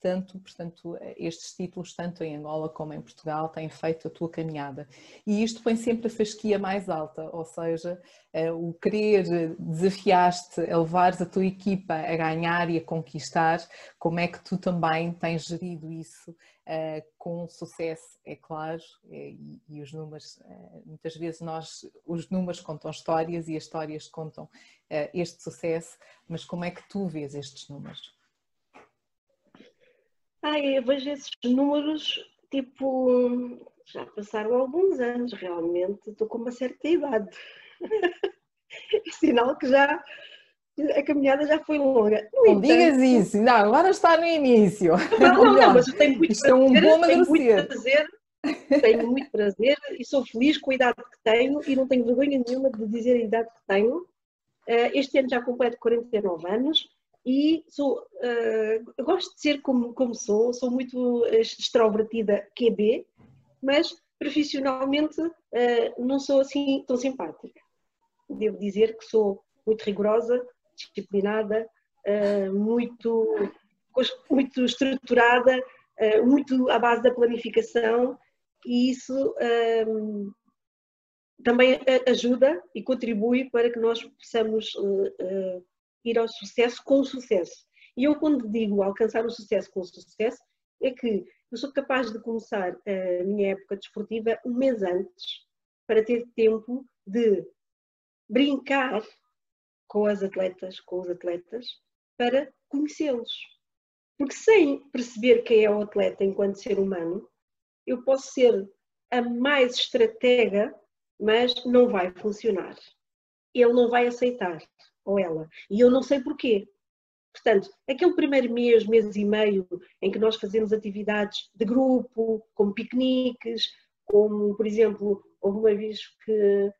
Tanto, portanto, estes títulos, tanto em Angola como em Portugal, têm feito a tua caminhada. E isto põe sempre a fasquia mais alta, ou seja, uh, o querer desafiaste a levares a tua equipa a ganhar e a conquistar, como é que tu também tens gerido isso uh, com sucesso, é claro, e, e os números, muitas vezes nós, os números contam histórias e as histórias contam este sucesso, mas como é que tu vês estes números? Ah, eu vejo esses números, tipo, já passaram alguns anos, realmente, estou com uma certa idade. [LAUGHS] é sinal que já a caminhada já foi longa. No não entanto, digas isso, não, agora está no início. Não, [LAUGHS] não, não mas eu tenho muito Isto prazer, é um bom tenho muito prazer, tenho muito prazer e sou feliz com a idade que tenho e não tenho vergonha nenhuma de dizer a idade que tenho. Eh, este ano já completo 49 anos e sou, uh, gosto de ser como, como sou, sou muito extrovertida QB, mas profissionalmente uh, não sou assim tão simpática. Devo dizer que sou muito rigorosa, disciplinada, eh, muito, muito estruturada, eh, muito à base da planificação e isso ehm, também ajuda e contribui para que nós possamos eh, ir ao sucesso com sucesso. E eu, quando digo alcançar o sucesso com sucesso, é que eu sou capaz de começar a minha época desportiva um mês antes, para ter tempo de brincar com as atletas, com os atletas, para conhecê-los. Porque sem perceber quem é o atleta enquanto ser humano, eu posso ser a mais estratega, mas não vai funcionar. Ele não vai aceitar, ou ela. E eu não sei porquê. Portanto, aquele primeiro mês, mês e meio, em que nós fazemos atividades de grupo, como piqueniques, como, por exemplo, houve uma vez que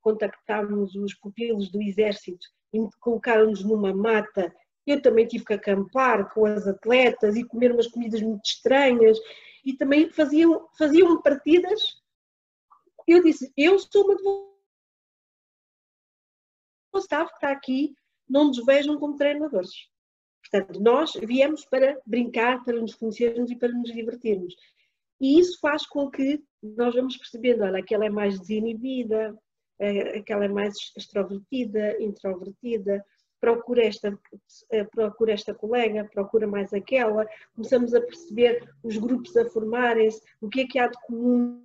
contactámos os pupilos do exército e colocaram-nos numa mata. Eu também tive que acampar com as atletas e comer umas comidas muito estranhas e também faziam, faziam partidas. Eu disse, eu sou uma o que está aqui, não nos vejam como treinadores. Portanto, nós viemos para brincar, para nos conhecermos e para nos divertirmos. E isso faz com que nós vamos percebendo, olha, aquela é mais desinibida, aquela é mais extrovertida, introvertida, procura esta, eh, procura esta colega, procura mais aquela, começamos a perceber os grupos a formarem-se, o que é que há de comum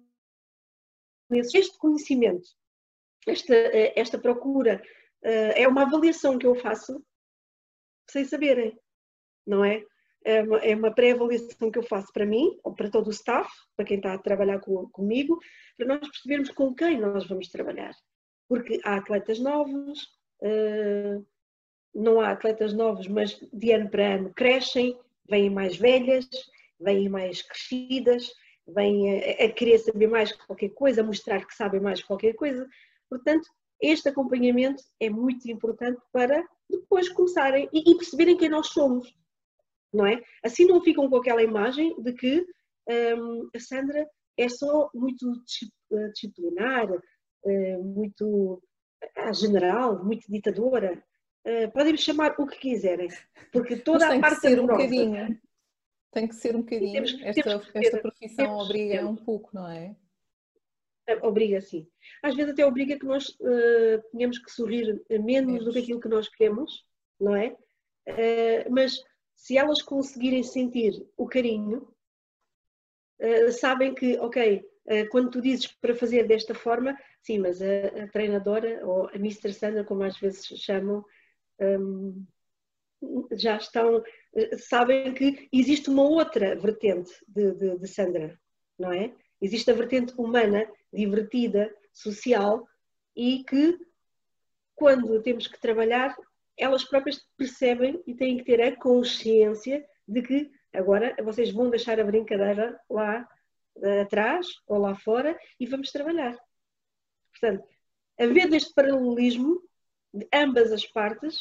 este conhecimento, esta, eh, esta procura, eh, é uma avaliação que eu faço sem saberem, não é? É uma, é uma pré-avaliação que eu faço para mim, ou para todo o staff, para quem está a trabalhar com, comigo, para nós percebermos com quem nós vamos trabalhar. Porque há atletas novos, uh, não há atletas novos, mas de ano para ano crescem, vêm mais velhas, vêm mais crescidas, vêm a, a querer saber mais qualquer coisa, a mostrar que sabem mais qualquer coisa. Portanto, este acompanhamento é muito importante para depois começarem e, e perceberem quem nós somos não é? Assim não ficam com aquela imagem de que um, a Sandra é só muito eh, disciplinar, uh, muito uh, general, muito ditadora. Uh, podem me chamar o que quiserem, porque toda a parte que ser um bocadinho. Tem que ser um bocadinho. Temos, esta, temos, esta profissão temos, obriga um pouco, não é? Obriga, sim. Às vezes até obriga que nós uh, tenhamos que sorrir menos do que aquilo que nós queremos, não é? Uh, mas se elas conseguirem sentir o carinho, uh, sabem que, ok, quando tu dizes para fazer desta forma, sim, mas a, a treinadora ou a Mr. Sandra, como às vezes chamam, um, já estão, sabem que existe uma outra vertente de, de, de Sandra, não é? Existe a vertente humana, divertida, social e que, quando temos que trabalhar, elas próprias percebem e têm que ter a consciência de que agora vocês vão deixar a brincadeira lá eh, atrás ou lá fora e vamos trabalhar. Portanto, havendo este paralelismo de ambas as partes,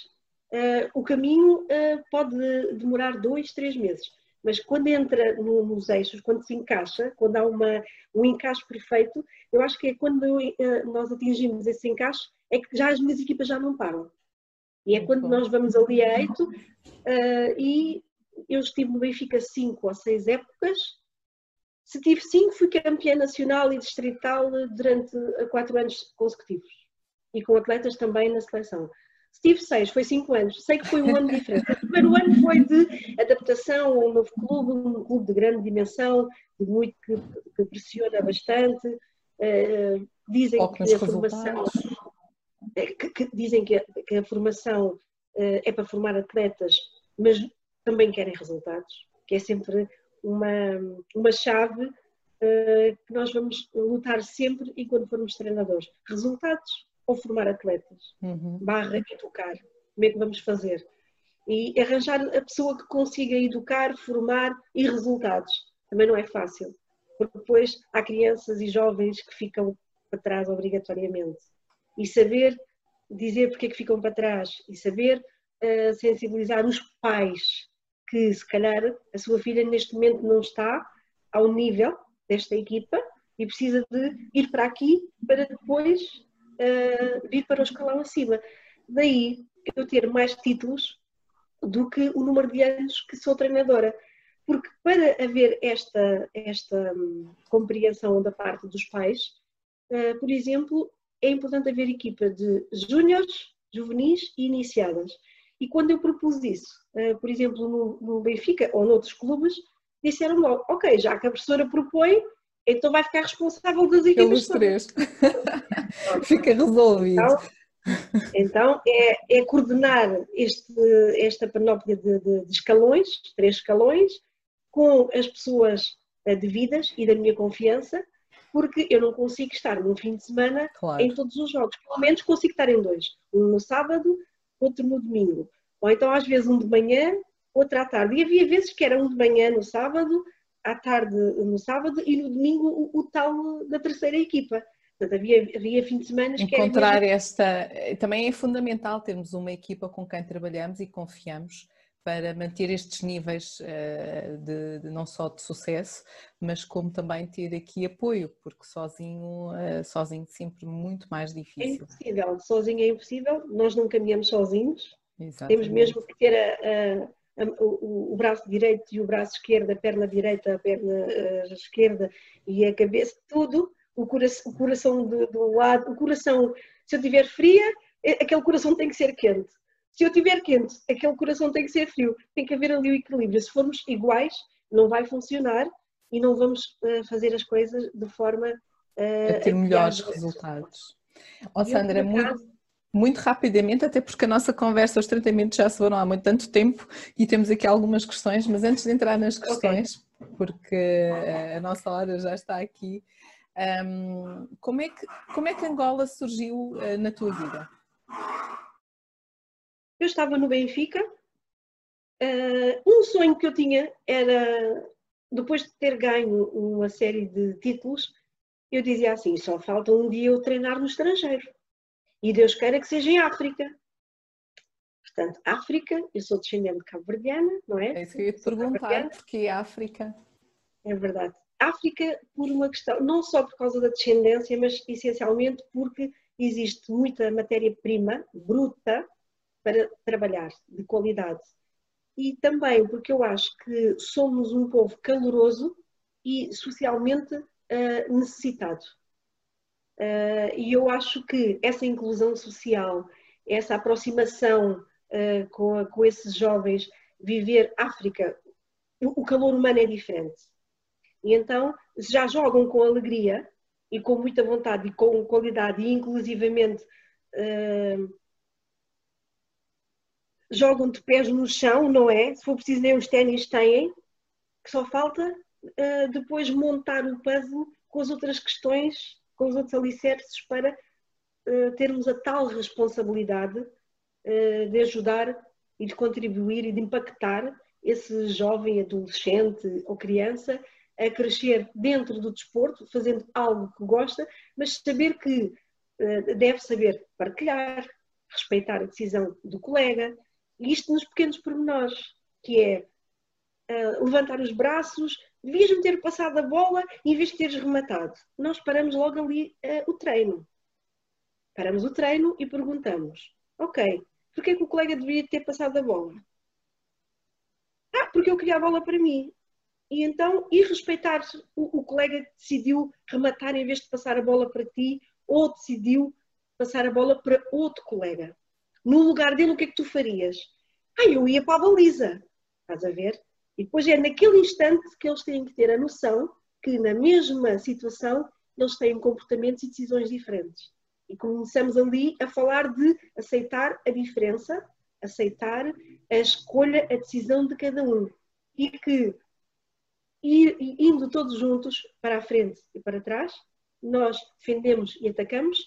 uh, o caminho uh, pode demorar dois, três meses. Mas quando entra no, nos eixos, quando se encaixa, quando há uma, um encaixe perfeito, eu acho que é quando uh, nós atingimos esse encaixe, é que já as minhas equipas já não param. E é quando nós vamos ali a eito e eu estive no Benfica cinco ou seis épocas. Se tive cinco, fui campeã nacional e distrital durante quatro anos consecutivos. E com atletas também na seleção. Tive seis, foi cinco anos. Sei que foi um ano diferente. O primeiro ano foi de adaptação a um novo clube, um clube de grande dimensão, de muito que, que pressiona bastante. Uh, dizem que a formação é, que, que, dizem que a, que a formação uh, é para formar atletas, mas também querem resultados, que é sempre uma, uma chave uh, que nós vamos lutar sempre enquanto formos treinadores. Resultados ou formar atletas, uhum. barra educar. Como é que vamos fazer? E arranjar a pessoa que consiga educar, formar e resultados. Também não é fácil, porque depois há crianças e jovens que ficam para trás obrigatoriamente. E saber dizer porque é que ficam para trás e saber uh, sensibilizar os pais que se calhar a sua filha neste momento não está ao nível desta equipa e precisa de ir para aqui para depois vir para o escalão acima. Daí eu ter mais títulos do que o número de anos que sou treinadora. Porque para haver esta, esta um, compreensão da parte dos pais, uh, por exemplo, é importante haver equipa de júniores, juvenis e iniciadas. E quando eu propus isso, uh, por exemplo, no, no, Benfica ou noutros clubes, disseram logo, ok, já que a professora propõe, então vai ficar responsável das equipas. Pelos três. [LAUGHS] Fica resolvido. Então, então é, é, coordenar este, esta panóplia de, de, de, escalões, três escalões, com as pessoas eh, devidas e da minha confiança, porque eu não consigo estar num fim de semana claro. em todos os jogos. Pelo menos consigo estar em dois. Um no sábado, outro no domingo. Ou então às vezes um de manhã, outro à tarde. E havia vezes que era um de manhã no sábado, à tarde no sábado e no domingo o, o tal da terceira equipa. Portanto, havia, havia fim de semana que Encontrar mesmo... esta. Também é fundamental termos uma equipa com quem trabalhamos e confiamos para manter estes níveis uh, de, de, não só de sucesso, mas como também ter aqui apoio, porque sozinho, uh, sozinho sempre muito mais é difícil. É impossível, sozinho é impossível, nós não caminhamos sozinhos, Exatamente. temos mesmo que ter a, a o, o, braço direito e o braço esquerdo, a perna direita, a perna uh, esquerda e a cabeça, tudo, o coração, o coração do, do, lado, o coração, se eu tiver fria, é, aquele coração tem que ser quente. Se eu tiver quente, aquele coração tem que ser frio. Tem que haver ali o equilíbrio. Se formos iguais, não vai funcionar e não vamos uh, fazer as coisas de forma uh, a ter melhores resultados. Ó oh, Sandra, muito, muito rapidamente, até porque a nossa conversa, os tratamentos já se foram há muito tanto tempo e temos aqui algumas questões, mas antes de entrar nas questões, okay. porque a nossa hora já está aqui, um, como, é que, como é que Angola surgiu uh, na tua vida? Eu estava no Benfica, uh, um sonho que eu tinha era, depois de ter ganho uma série de títulos, eu dizia assim, só falta um dia eu treinar no estrangeiro e Deus queira que seja em África. Portanto, África, eu sou descendente de cabo-verdiana, não é? É isso que eu ia te perguntar, porque é África? É verdade. África, por uma questão, não só por causa da descendência, mas essencialmente porque existe muita matéria-prima bruta para trabalhar, de qualidade. E também porque eu acho que somos um povo caloroso e socialmente uh, necessitado. Uh, e eu acho que essa inclusão social, essa aproximação uh, com, com esses jovens, viver África, o calor humano é diferente. E então já jogam com alegria e com muita vontade e com qualidade e inclusivamente uh, jogam de pés no chão, não é? Se for preciso nem os ténis têm, que só falta uh, depois montar o puzzle com as outras questões, com os outros alicerces para uh, termos a tal responsabilidade uh, de ajudar e de contribuir e de impactar esse jovem, adolescente ou criança a crescer dentro do desporto, fazendo algo que gosta, mas saber que deve saber partilhar, respeitar a decisão do colega, e isto nos pequenos pormenores, que é uh, levantar os braços, devias-me ter passado a bola em vez de teres rematado. Nós paramos logo ali uh, o treino. Paramos o treino e perguntamos: Ok, porquê que o colega deveria ter passado a bola? Ah, porque eu queria a bola para mim. E então, e respeitar o, o colega que decidiu rematar em vez de passar a bola para ti ou decidiu passar a bola para outro colega. No lugar dele, o que é que tu farias? Ah, eu ia para a baliza. Estás a ver? E depois é naquele instante que eles têm que ter a noção que na mesma situação eles têm comportamentos e decisões diferentes. E começamos ali a falar de aceitar a diferença, aceitar a escolha, a decisão de cada um. E que ir, indo todos juntos para a frente e para trás, nós defendemos e atacamos.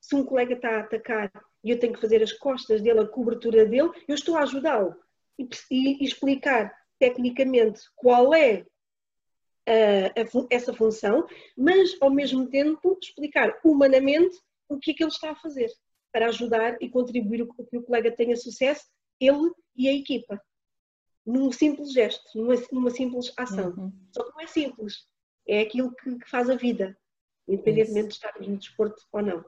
Se um colega está a atacar e eu tenho que fazer as costas dele, a cobertura dele, eu estou a ajudá-lo e, e, explicar tecnicamente qual é a, a, essa função, mas ao mesmo tempo explicar humanamente o que é que ele está a fazer para ajudar e contribuir para que o colega tenha sucesso, ele e a equipa. Num simples gesto, numa, numa simples ação. Uhum. Só que não é simples, é aquilo que, que faz a vida, independentemente Isso. de estarmos no desporto ou não.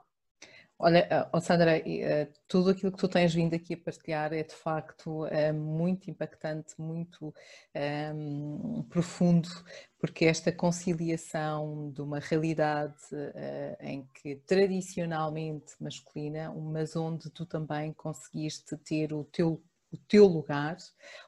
Olha, oh Sandra, eh, tudo aquilo que tu tens vindo aqui a partilhar é de facto eh, muito impactante, muito um, ehm, profundo, porque esta conciliação de uma realidade uh, em que tradicionalmente masculina, mas onde tu também conseguiste ter o teu o teu lugar,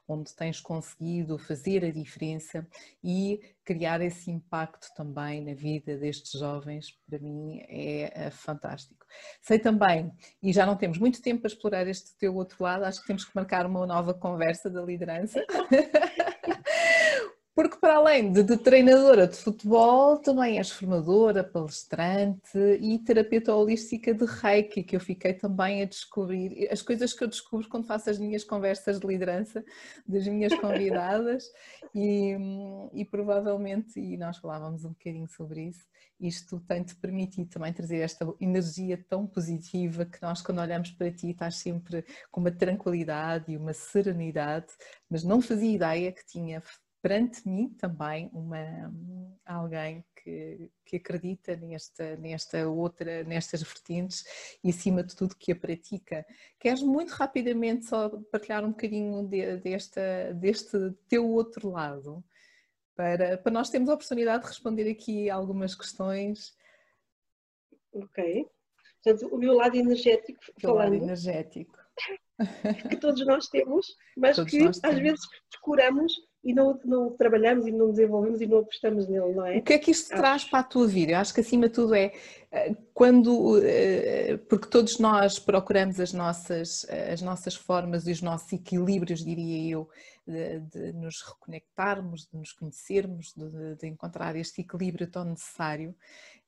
onde tens conseguido fazer a diferença e criar esse impacto também na vida destes jovens, para mim é, é fantástico. Sei também, e já não temos muito tempo para explorar este teu outro lado, acho que temos que marcar uma nova conversa da liderança. [LAUGHS] Porque para além de, de, treinadora de futebol, também és formadora, palestrante e terapeuta holística de Reiki, que eu fiquei também a descobrir. As coisas que eu descubro quando faço as minhas conversas de liderança das minhas convidadas [LAUGHS] e, e provavelmente, e nós falávamos um bocadinho sobre isso, isto tem-te permitido também trazer esta energia tão positiva que nós quando olhamos para ti estás sempre com uma tranquilidade e uma serenidade, mas não fazia ideia que tinha perante mim também uma, alguém que, que acredita nesta, nesta outra, nestas vertentes e acima de tudo que a pratica. Queres muito rapidamente só partilhar um bocadinho de, desta, deste teu outro lado? Para, para nós termos a oportunidade de responder aqui algumas questões. Ok. Portanto, o meu lado energético, o falando. lado energético. [LAUGHS] Que todos nós temos, mas todos que às vezes descuramos e não, não trabalhamos e não desenvolvemos e não apostamos nele, não é? O que é que isto acho. traz para a tua vida? Eu acho que acima de tudo é eh, quando, eh, porque todos nós procuramos as nossas, as nossas formas e os nossos equilíbrios, diria eu, de, de nos reconectarmos, de nos conhecermos, de, de, encontrar este equilíbrio tão necessário.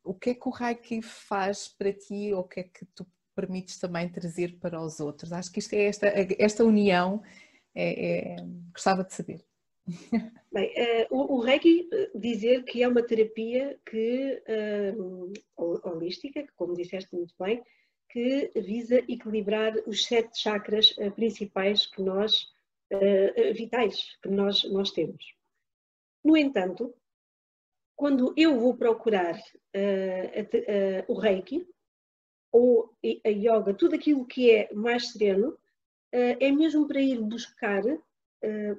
O que é que o Reiki faz para ti ou o que é que tu permites também trazer para os outros? Acho que isto é esta, esta união, é, é, gostava de saber. [LAUGHS] Bem, uh, o, o Reiki eh, dizer que é uma terapia que uh, holística, como disseste muito bem, que visa equilibrar os sete chakras uh, principais que nós vitais que nós nós temos. No entanto, quando eu vou procurar a, o Reiki ou a yoga, tudo aquilo que é mais sereno, é mesmo para ir buscar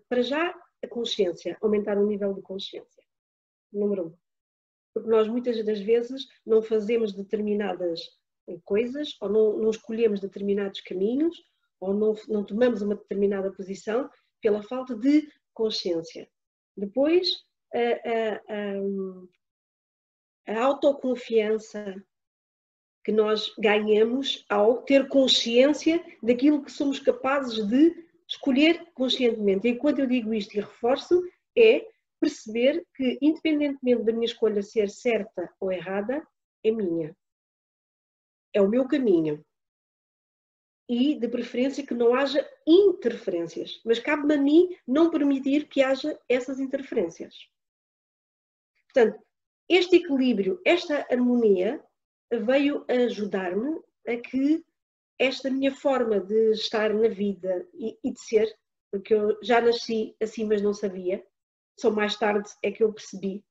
para já a consciência, aumentar o nível de consciência. Número um. porque nós muitas das vezes não fazemos determinadas coisas, ou não, não escolhemos determinados caminhos, ou não, não tomamos uma determinada posição pela falta de consciência. Depois, a, a, a, a autoconfiança que nós ganhamos ao ter consciência daquilo que somos capazes de escolher conscientemente. E quando eu digo isto e reforço, é perceber que, independentemente da minha escolha ser certa ou errada, é minha. É o meu caminho. E, de preferência, que não haja interferências. Mas cabe-me a mim não permitir que haja essas interferências. Portanto, este equilíbrio, esta harmonia, veio ajudar-me a que esta minha forma de estar na vida e, e, de ser, porque eu já nasci assim, mas não sabia, só mais tarde é que eu percebi.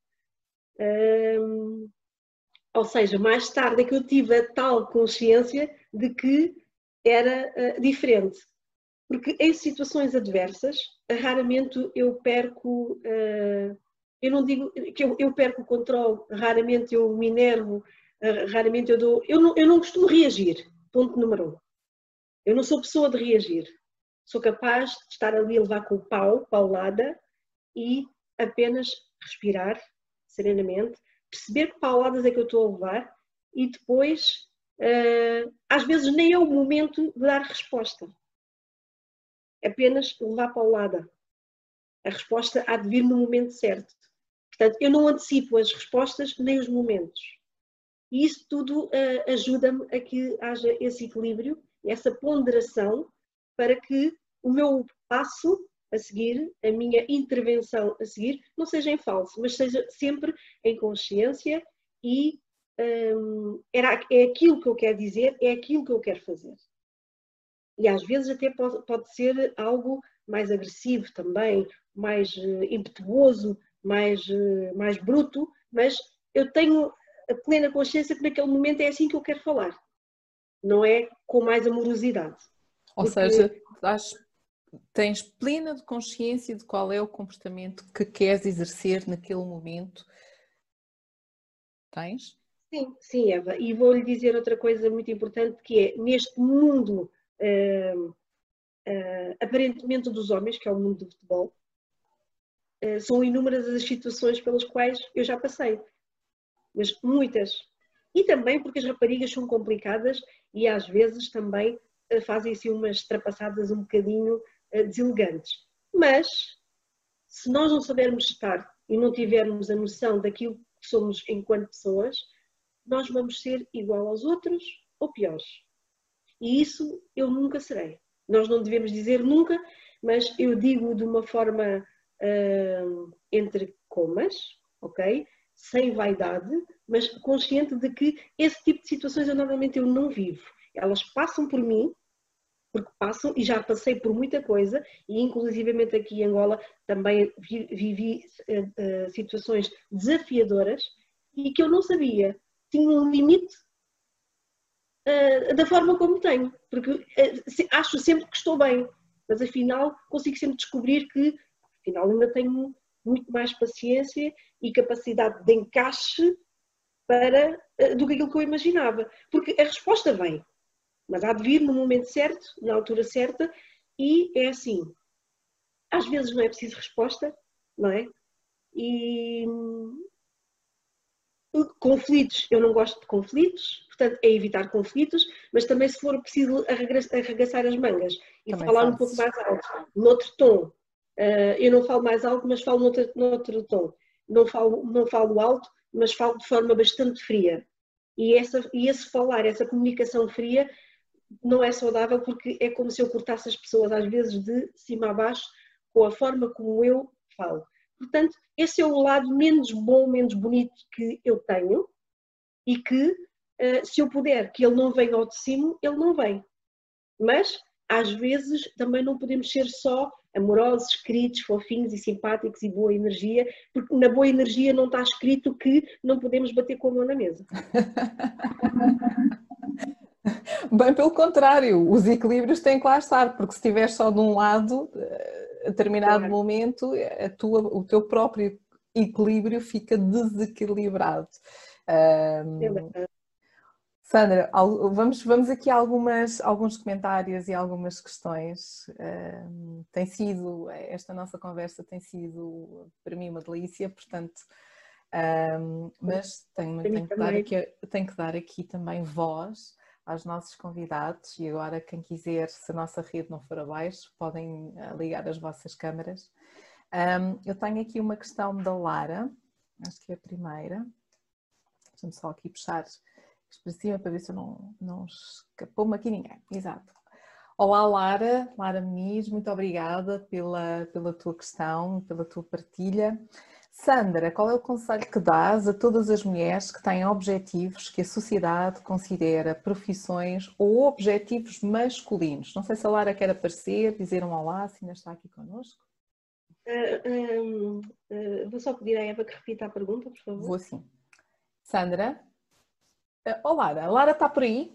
ou seja, mais tarde é que eu tive a tal consciência de que era uh, diferente. Porque em situações adversas, raramente eu perco, uh, eu não digo que eu, eu, perco o controle, raramente eu me enervo, uh, raramente eu dou. Eu não, eu não costumo reagir, ponto número um. Eu não sou pessoa de reagir. Sou capaz de estar ali a levar com o pau, paulada, e apenas respirar serenamente, perceber que pauladas é que eu estou a levar e depois, uh, às vezes nem é o momento de dar resposta. Apenas levar paulada. A resposta há de vir no momento certo. Portanto, eu não antecipo as respostas nem os momentos. E isso tudo uh, ajuda-me a que haja esse equilíbrio essa ponderação para que o meu passo a seguir, a minha intervenção a seguir, não seja em falso, mas seja sempre em consciência e hum, era, é aquilo que eu quero dizer, é aquilo que eu quero fazer. E às vezes até pode, pode ser algo mais agressivo também, mais uh, impetuoso, mais, uh, mais bruto, mas eu tenho a plena consciência que naquele momento é assim que eu quero falar não é com mais amorosidade. Ou Porque... seja, tens plena de consciência de qual é o comportamento que queres exercer naquele momento. Tens? Sim, sim, Eva. E vou-lhe dizer outra coisa muito importante que é neste mundo uh, uh, aparentemente dos homens, que é o mundo do futebol, uh, são inúmeras as situações pelas quais eu já passei. Mas muitas. E também porque as raparigas são complicadas e às vezes também eh, fazem assim umas trapassadas um bocadinho eh, deselegantes. Mas se nós não soubermos estar e não tivermos a noção daquilo que somos enquanto pessoas, nós vamos ser igual aos outros ou piores. E isso eu nunca serei. Nós não devemos dizer nunca, mas eu digo de uma forma uh, entre comas, ok? Sem vaidade, mas consciente de que esse tipo de situações eu normalmente eu não vivo. Elas passam por mim, porque passam, e já passei por muita coisa, e inclusivamente aqui em Angola também vivi uh, uh, situações desafiadoras e que eu não sabia. Tinha um limite uh, da forma como tenho, porque acho sempre que estou bem, mas afinal consigo sempre descobrir que afinal ainda tenho muito mais paciência e capacidade de encaixe para, eh, do que aquilo que eu imaginava. Porque a resposta vem, mas há de vir no momento certo, na altura certa, e é assim. Às vezes não é preciso resposta, não é? E conflitos, eu não gosto de conflitos, portanto é evitar conflitos, mas também se for preciso arregaçar as mangas e também falar um pouco mais alto, noutro tom. Uh, eu não falo mais alto, mas falo noutro, noutro tom. Não falo, não falo alto, mas falo de forma bastante fria. E, essa, e esse falar, essa comunicação fria, não é saudável porque é como se eu cortasse as pessoas, às vezes de cima a baixo, com a forma como eu falo. Portanto, esse é o lado menos bom, menos bonito que eu tenho e que, eh, se eu puder que ele não venha ao de cima, ele não vem. Mas, às vezes, também não podemos ser só amorosos, queridos, fofinhos e simpáticos e boa energia, porque na boa energia não está escrito que não podemos bater com a mão na mesa. [LAUGHS] Bem pelo contrário, os equilíbrios têm que lá estar, porque se estiver só de um lado, a determinado claro. momento, a tua, o teu próprio equilíbrio fica desequilibrado. Um, é Sandra, vamos, vamos aqui a algumas, alguns comentários e algumas questões. Um, tem sido, esta nossa conversa tem sido para mim uma delícia, portanto, um, mas tenho, tenho, que dar aqui, tenho que dar aqui também voz aos nossos convidados e agora quem quiser, se a nossa rede não for abaixo, podem eh, ligar as vossas câmaras. Um, eu tenho aqui uma questão da Lara, acho que é a primeira. Deixa-me só aqui puxar isto para cima para ver se eu não, não escapou-me aqui ninguém. Exato. Olá Lara, Lara Muniz, muito obrigada pela, pela tua questão, pela tua partilha. Sandra, qual é o conselho que dás a todas as mulheres que têm objetivos que a sociedade considera profissões ou objetivos masculinos? Não sei se a Lara quer aparecer, dizer um olá, se ainda está aqui connosco. Uh, uh, vou só pedir à Eva que repita a pergunta, por favor. Vou sim. Sandra? Uh, oh Lara, a Lara está por aí?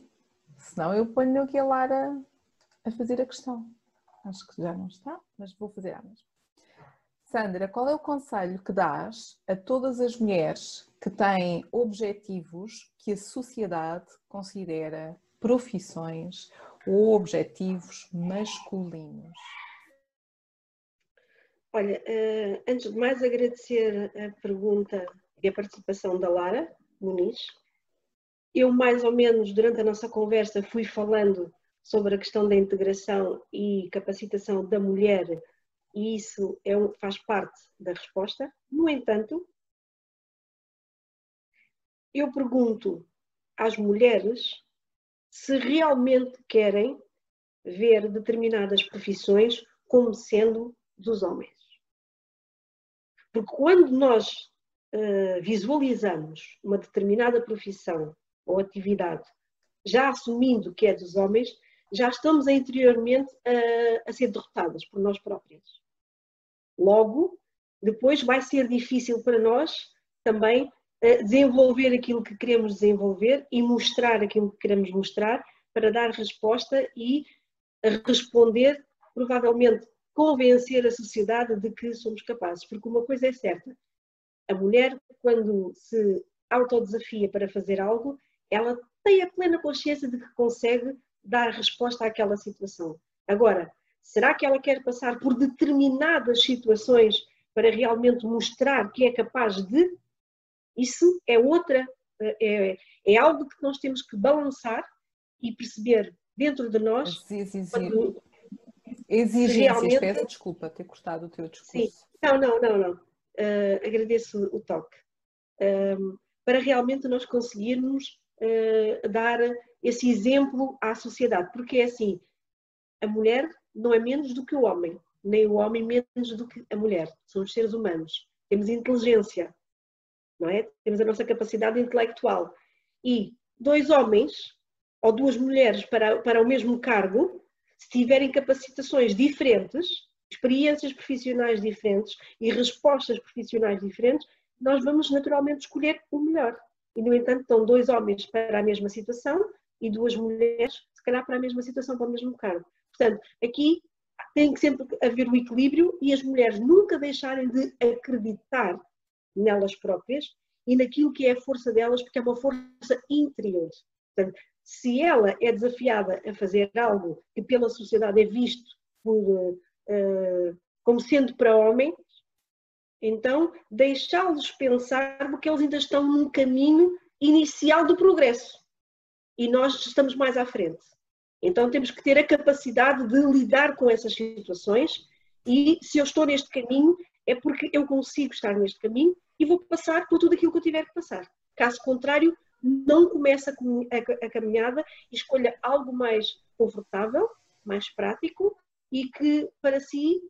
Senão eu ponho aqui a Lara a fazer a questão. Acho que já não está, mas vou fazer a mesma. Sandra, qual é o conselho que dás a todas as mulheres que têm objetivos que a sociedade considera profissões ou objetivos masculinos? Olha, eh, antes de mais agradecer a pergunta e a participação da Lara Muniz. Eu, mais ou menos, durante a nossa conversa, fui falando sobre a questão da integração e capacitação da mulher e isso é um, faz parte da resposta. No entanto, eu pergunto às mulheres se realmente querem ver determinadas profissões como sendo dos homens. Porque quando nós uh, visualizamos uma determinada profissão ou atividade, já assumindo que é dos homens, já estamos interiormente a, a ser derrotadas por nós próprias. Logo, depois vai ser difícil para nós também eh, desenvolver aquilo que queremos desenvolver e mostrar aquilo que queremos mostrar para dar resposta e responder, provavelmente convencer a sociedade de que somos capazes. Porque uma coisa é certa, a mulher, quando se autodesafia para fazer algo, ela tem a plena consciência de que consegue dar resposta àquela situação. Agora, Será que ela quer passar por determinadas situações para realmente mostrar que é capaz de? Isso é outra, é, é algo que nós temos que balançar e perceber dentro de nós. Exigências, realmente... peço desculpa ter cortado o teu discurso. Sim. Não, não, não, não. Uh, agradeço o toque. Uh, para realmente nós conseguirmos uh, dar esse exemplo à sociedade, porque é assim, a mulher não é menos do que o homem, nem o homem menos do que a mulher. Somos seres humanos. Temos inteligência, não é? Temos a nossa capacidade intelectual. E dois homens ou duas mulheres para, para o mesmo cargo, se tiverem capacitações diferentes, experiências profissionais diferentes e respostas profissionais diferentes, nós vamos naturalmente escolher o melhor. E, no entanto, estão dois homens para a mesma situação e duas mulheres, se calhar, para a mesma situação, para o mesmo cargo. Portanto, aqui tem que sempre haver o equilíbrio e as mulheres nunca deixarem de acreditar nelas próprias e naquilo que é a força delas, porque é uma força interior. Portanto, se ela é desafiada a fazer algo que pela sociedade é visto por, uh, como sendo para homens, então deixá-los pensar porque eles ainda estão num caminho inicial do progresso e nós estamos mais à frente. Então temos que ter a capacidade de lidar com essas situações e se eu estou neste caminho é porque eu consigo estar neste caminho e vou passar por tudo aquilo que eu tiver que passar. Caso contrário, não começa a caminhada escolha algo mais confortável, mais prático e que para si,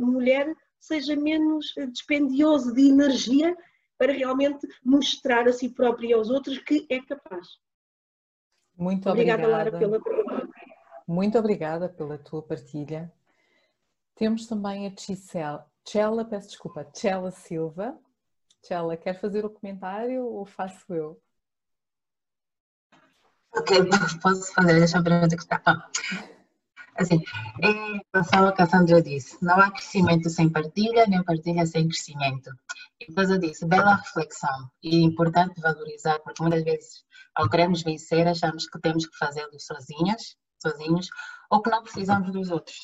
mulher, seja menos dispendioso de energia para realmente mostrar a si própria e aos outros que é capaz. Muito obrigada, obrigada Lara, pela pergunta. Muito obrigada pela tua partilha. Temos também a Gisela, Chela, peço desculpa, Chela Silva. Chela, quer fazer o comentário ou faço eu? Ok, posso fazer, deixa eu ver é. Assim, em relação ao que a Sandra disse, não há crescimento sem partilha, nem partilha sem crescimento. E por causa disso, bela reflexão e é importante valorizar, porque muitas vezes, ao queremos vencer, achamos que temos que fazê-lo sozinhas, sozinhos, ou que não precisamos dos outros.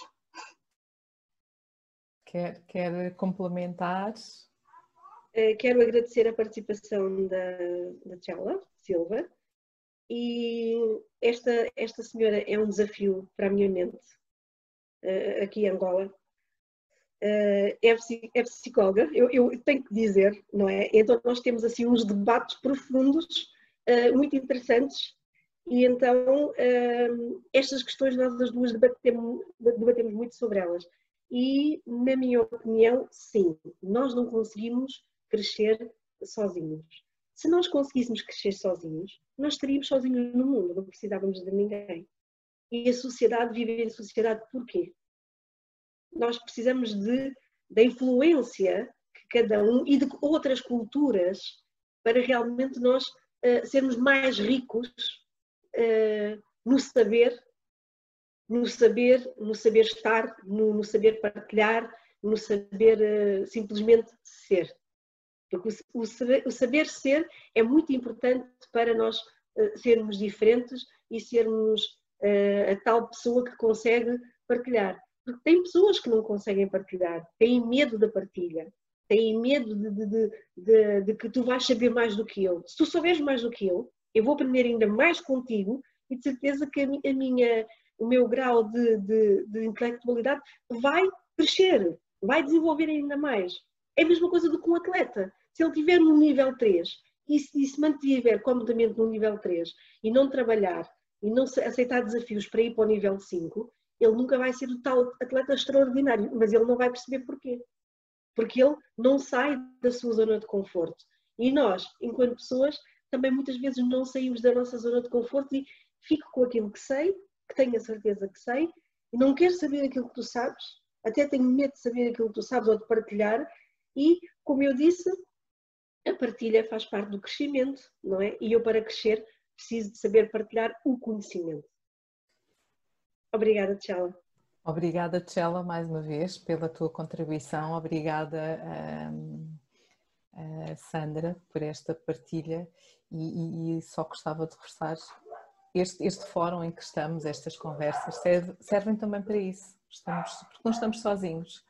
Quer, quer complementar? Eh, quero agradecer a participação da, da Tchela Silva e esta, esta senhora é um desafio para a minha mente, uh, aqui em Angola. Uh, é, é, psicóloga, eu, eu, tenho que dizer, não é? Então nós temos assim uns debates profundos, uh, muito interessantes, e então estas questões nós as duas debatemos, debatemos muito sobre elas. E, na minha opinião, sim, nós não conseguimos crescer sozinhos. Se nós conseguíssemos crescer sozinhos, nós estaríamos sozinhos no mundo, não precisávamos de ninguém. E a sociedade, viver em sociedade, porquê? Nós precisamos de, da influência que cada um e de outras culturas para realmente nós uh, sermos mais ricos uh, no saber, no saber, no saber estar, no, no saber partilhar, no saber uh, simplesmente ser. Porque o, o saber ser é muito importante para nós uh, sermos diferentes e sermos uh, a tal pessoa que consegue partilhar. Porque tem pessoas que não conseguem partilhar, têm medo da partilha, têm medo de, de, de, de, que tu vais saber mais do que eu. Se tu souberes mais do que eu, eu vou aprender ainda mais contigo e de certeza que a minha, o meu grau de, de intelectualidade vai crescer, vai desenvolver ainda mais. É a mesma coisa do que um atleta. Se ele estiver no nível 3 e se, e se mantiver comodamente no nível 3 e não trabalhar e não aceitar desafios para ir para o nível 5, ele nunca vai ser o tal atleta extraordinário, mas ele não vai perceber porquê. Porque ele não sai da sua zona de conforto. E nós, enquanto pessoas, também muitas vezes não saímos da nossa zona de conforto e fico com aquilo que sei, que tenho a certeza que sei, e não quero saber aquilo que tu sabes, até tenho medo de saber aquilo que tu sabes ou de partilhar, e, como eu disse, a partilha faz parte do crescimento, não é? E eu, para crescer, preciso de saber partilhar o conhecimento. Obrigada, Tchela. Obrigada, Tchela, mais uma vez, pela tua contribuição. Obrigada, um, uh, Sandra, por esta partilha. E, e, e, só gostava de reforçar este, este fórum em que estamos, estas conversas, serve, servem também para isso. Estamos, porque não estamos sozinhos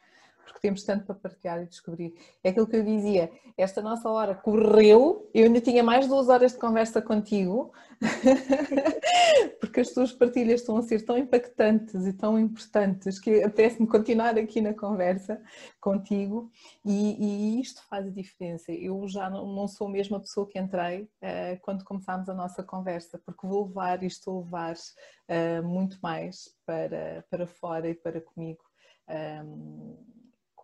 porque temos tanto para partilhar e descobrir. É aquilo que eu dizia, esta nossa hora correu, eu ainda tinha mais duas horas de conversa contigo, [LAUGHS] porque as tuas partilhas estão a ser tão impactantes e tão importantes que apetece-me continuar aqui na conversa contigo e, e, isto faz a diferença. Eu já não, não sou a mesma pessoa que entrei uh, quando começámos a nossa conversa, porque vou levar e estou a levar uh, muito mais para, para fora e para comigo. Um,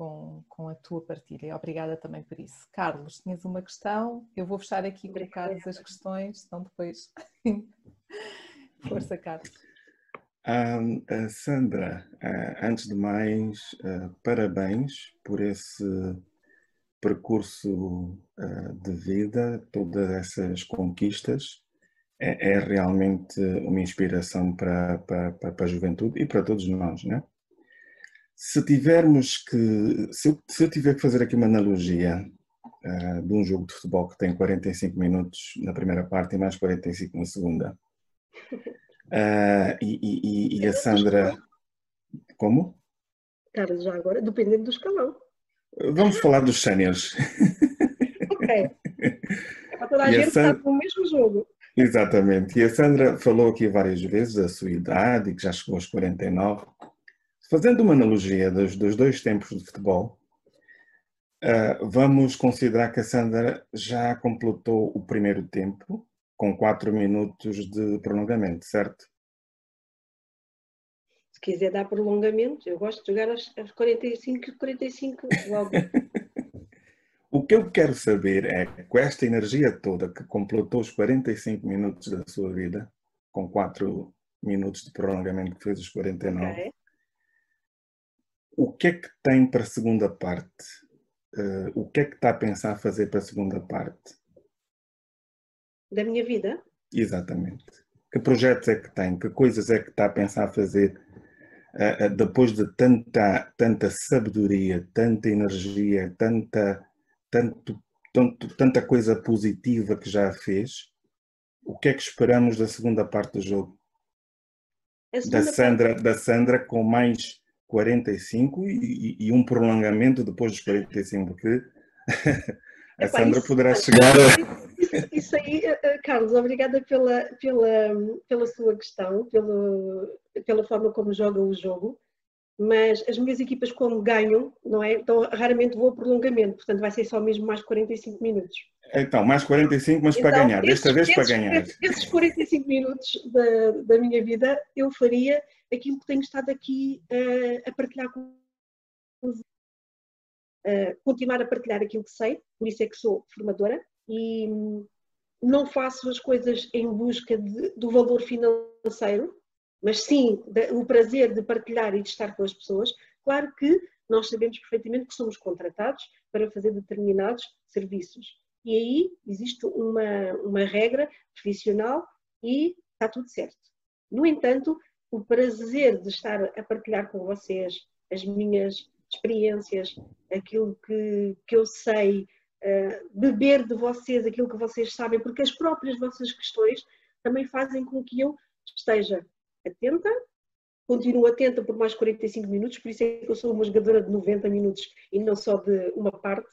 com, com a tua partilha. Obrigada também por isso. Carlos, tinhas uma questão? Eu vou fechar aqui com Carlos as questões, senão depois. [LAUGHS] Força, Carlos. Um, Sandra, uh, antes de mais, uh, parabéns por esse percurso uh, de vida, todas essas conquistas. É, é realmente uma inspiração para, para, para a juventude e para todos nós, né? Se tivermos que, se eu, se eu tiver que fazer aqui uma analogia uh, de um jogo de futebol que tem 45 minutos na primeira parte e mais 45 na segunda, uh, [LAUGHS] e, e, e, a Sandra. Como? Carlos, já agora, dependendo do escalão. Vamos falar dos séniores. ok. [LAUGHS] É para toda a e gente a Sandra... no mesmo jogo. Exatamente. E a Sandra falou aqui várias vezes a sua idade, que já chegou aos 49. Fazendo uma analogia dos, dos dois tempos de futebol, uh, vamos considerar que a Sandra já completou o primeiro tempo com 4 minutos de prolongamento, certo? Se quiser dar prolongamento, eu gosto de jogar aos, aos 45 45 logo. [LAUGHS] o que eu quero saber é, com esta energia toda que completou os 45 minutos da sua vida, com 4 minutos de prolongamento que fez os 49, okay o que é que tem para a segunda parte? Uh, o que é que está a pensar fazer para a segunda parte? Da minha vida? Exatamente. Que projetos é que tem? Que coisas é que está a pensar fazer depois de tanta, tanta sabedoria, tanta energia, tanta, tanto, tanto, tanta coisa positiva que já fez, o que é que esperamos da segunda parte do jogo? Da Sandra, parte... da Sandra com mais 45 e, e, um prolongamento depois dos 45, porque [LAUGHS] a Epá, Sandra isso, poderá chegar a... Isso, isso, aí, eh, eh, Carlos, obrigada pela, pela, pela sua questão, pelo, pela forma como joga o jogo, mas as minhas equipas como ganham, não é? Então raramente vou a prolongamento, portanto vai ser só mesmo mais 45 minutos. Então, mais 45, mas então, para ganhar, desta vez para ganhar. Esses 45 minutos da, da minha vida eu faria aquilo que tenho estado aqui uh, a partilhar com uh, continuar a partilhar aquilo que sei, por isso é que sou formadora e hum, não faço as coisas em busca de, do valor financeiro, mas sim o prazer de partilhar e de estar com as pessoas. Claro que nós sabemos perfeitamente que somos contratados para fazer determinados serviços. E aí existe uma, uma regra profissional e está tudo certo. No entanto, o prazer de estar a partilhar com vocês as minhas experiências, aquilo que, que eu sei, uh, beber de vocês aquilo que vocês sabem, porque as próprias vossas questões também fazem com que eu esteja atenta, continuo atenta por mais 45 minutos, por isso é que eu sou uma jogadora de 90 minutos e não só de uma parte.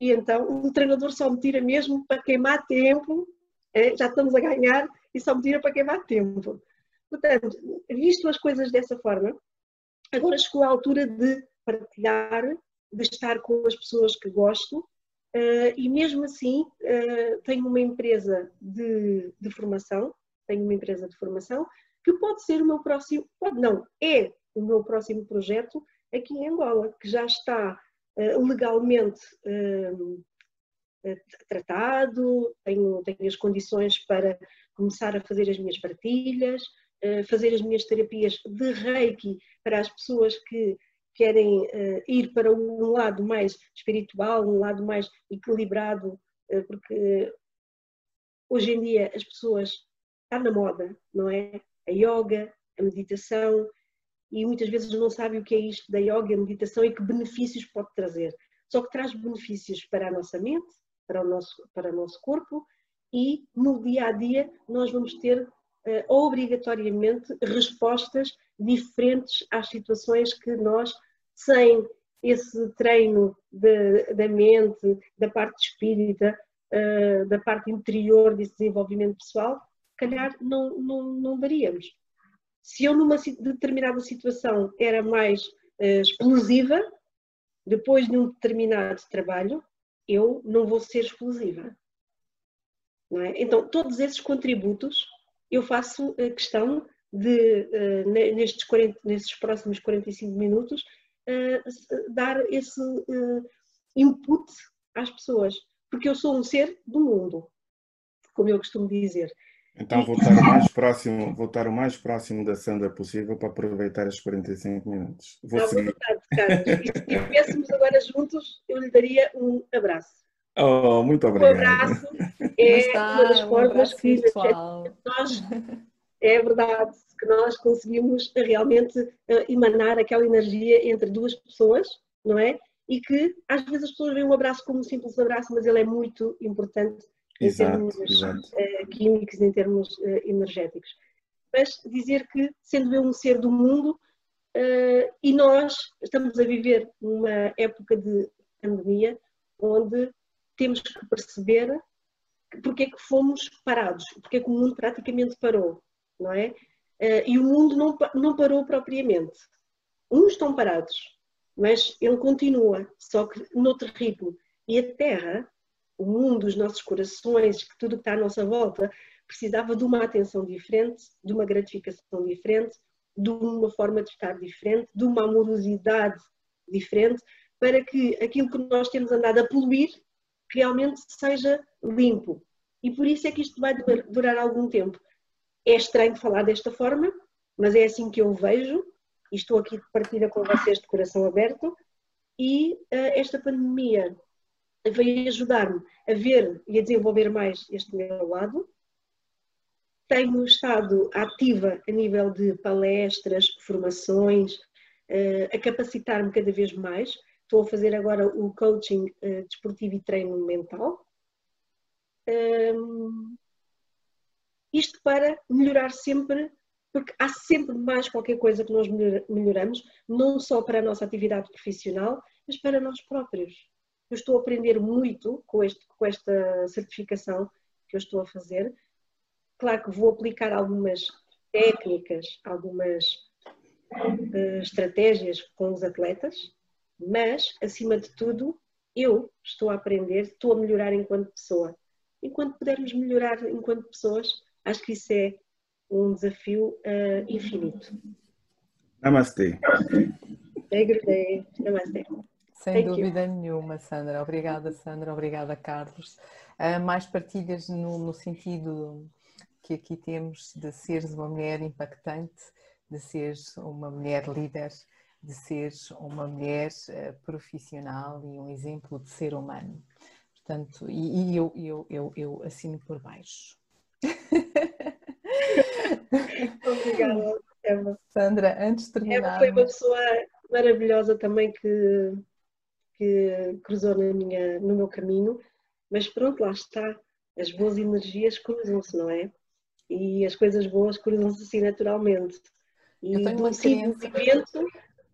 E então o treinador só me tira mesmo para queimar tempo, é, já estamos a ganhar e só me tira para queimar tempo. Portanto, visto as coisas dessa forma, agora chegou a altura de partilhar, de estar com as pessoas que gosto, uh, e mesmo assim uh, tenho uma empresa de, de, formação, tenho uma empresa de formação que pode ser o meu próximo, pode não, é o meu próximo projeto aqui em Angola, que já está uh, legalmente tratado, tenho, tenho as condições para começar a fazer as minhas partilhas, eh, fazer as minhas terapias de reiki para as pessoas que querem uh, ir para um lado mais espiritual, um lado mais equilibrado, uh, porque hoje em dia as pessoas está na moda, não é? A yoga, a meditação, e muitas vezes não sabem o que é isto da yoga, a meditação e que benefícios pode trazer. Só que traz benefícios para a nossa mente, para o nosso, para o nosso corpo e no dia a dia nós vamos ter uh, obrigatoriamente respostas diferentes às situações que nós, sem esse treino de, da mente, da parte espírita, uh, da parte interior desse desenvolvimento pessoal, calhar não, não, não daríamos. Se eu numa determinada situação era mais uh, explosiva, depois de um determinado trabalho, eu não vou ser explosiva. É? Então, todos esses contributos eu faço a questão de, uh, nestes, 40, nestes próximos 45 minutos, uh, dar esse input às pessoas, porque eu sou um ser do mundo, como eu costumo dizer. Então vou estar o mais próximo, vou estar o mais próximo da Sandra possível para aproveitar os 45 minutos. Vou seguir. Vontade, Carlos. E se estivéssemos agora juntos, eu lhe daria um abraço. Oh, muito obrigado. Um abraço é está, uma das formas um que nós, é verdade, que nós conseguimos realmente uh, emanar aquela energia entre duas pessoas, não é? E que às vezes as pessoas veem um abraço como um simples abraço, mas ele é muito importante em termos exato. Uh, químicos, em termos uh, energéticos. Mas dizer que, sendo eu um ser do mundo, e nós estamos a viver uma época de pandemia onde temos que perceber porque é que fomos parados, porque é que o mundo praticamente parou, não é? Eh, e o mundo não, não parou propriamente. Uns estão parados, mas ele continua, só que noutro ritmo. E a Terra, o mundo, os nossos corações, tudo que está à nossa volta, precisava de uma atenção diferente, de uma gratificação diferente, de uma forma de estar diferente, de uma amorosidade diferente, para que aquilo que nós temos andado a poluir realmente seja limpo. E por isso é que isto vai durar algum tempo. É estranho falar desta forma, mas é assim que eu vejo, e estou aqui de partida com vocês de coração aberto, e uh, esta pandemia veio ajudar-me a ver e a desenvolver mais este meu lado, tenho estado ativa a nível de palestras, formações, uh, a capacitar-me cada vez mais. Estou a fazer agora o coaching uh, desportivo e treino mental. Um, isto para melhorar sempre, porque há sempre mais qualquer coisa que nós melhoramos, não só para a nossa atividade profissional, mas para nós próprios. Eu estou a aprender muito com, este, com esta certificação que eu estou a fazer. Claro que vou aplicar algumas técnicas, algumas uh, estratégias com os atletas, mas, acima de tudo, eu estou a aprender, estou a melhorar enquanto pessoa. Enquanto pudermos melhorar enquanto pessoas, acho que isso é um desafio uh, infinito. Namastê. Namastê. Sem Thank dúvida you. nenhuma, Sandra. Obrigada, Sandra. Obrigada, Carlos. Uh, mais partilhas no, no, sentido que aqui temos de seres uma mulher impactante, de seres uma mulher líder, de seres uma mulher uh, profissional e um exemplo de ser humano. Portanto, e, e eu, eu, eu, eu assino por baixo. [LAUGHS] Obrigada, Eva. Sandra, antes de terminar. Eva foi uma pessoa maravilhosa também que que cruzou na minha, no meu caminho, mas pronto, lá está. As boas energias cruzam-se, não é? E as coisas boas cruzam-se assim naturalmente. E de um, simples evento,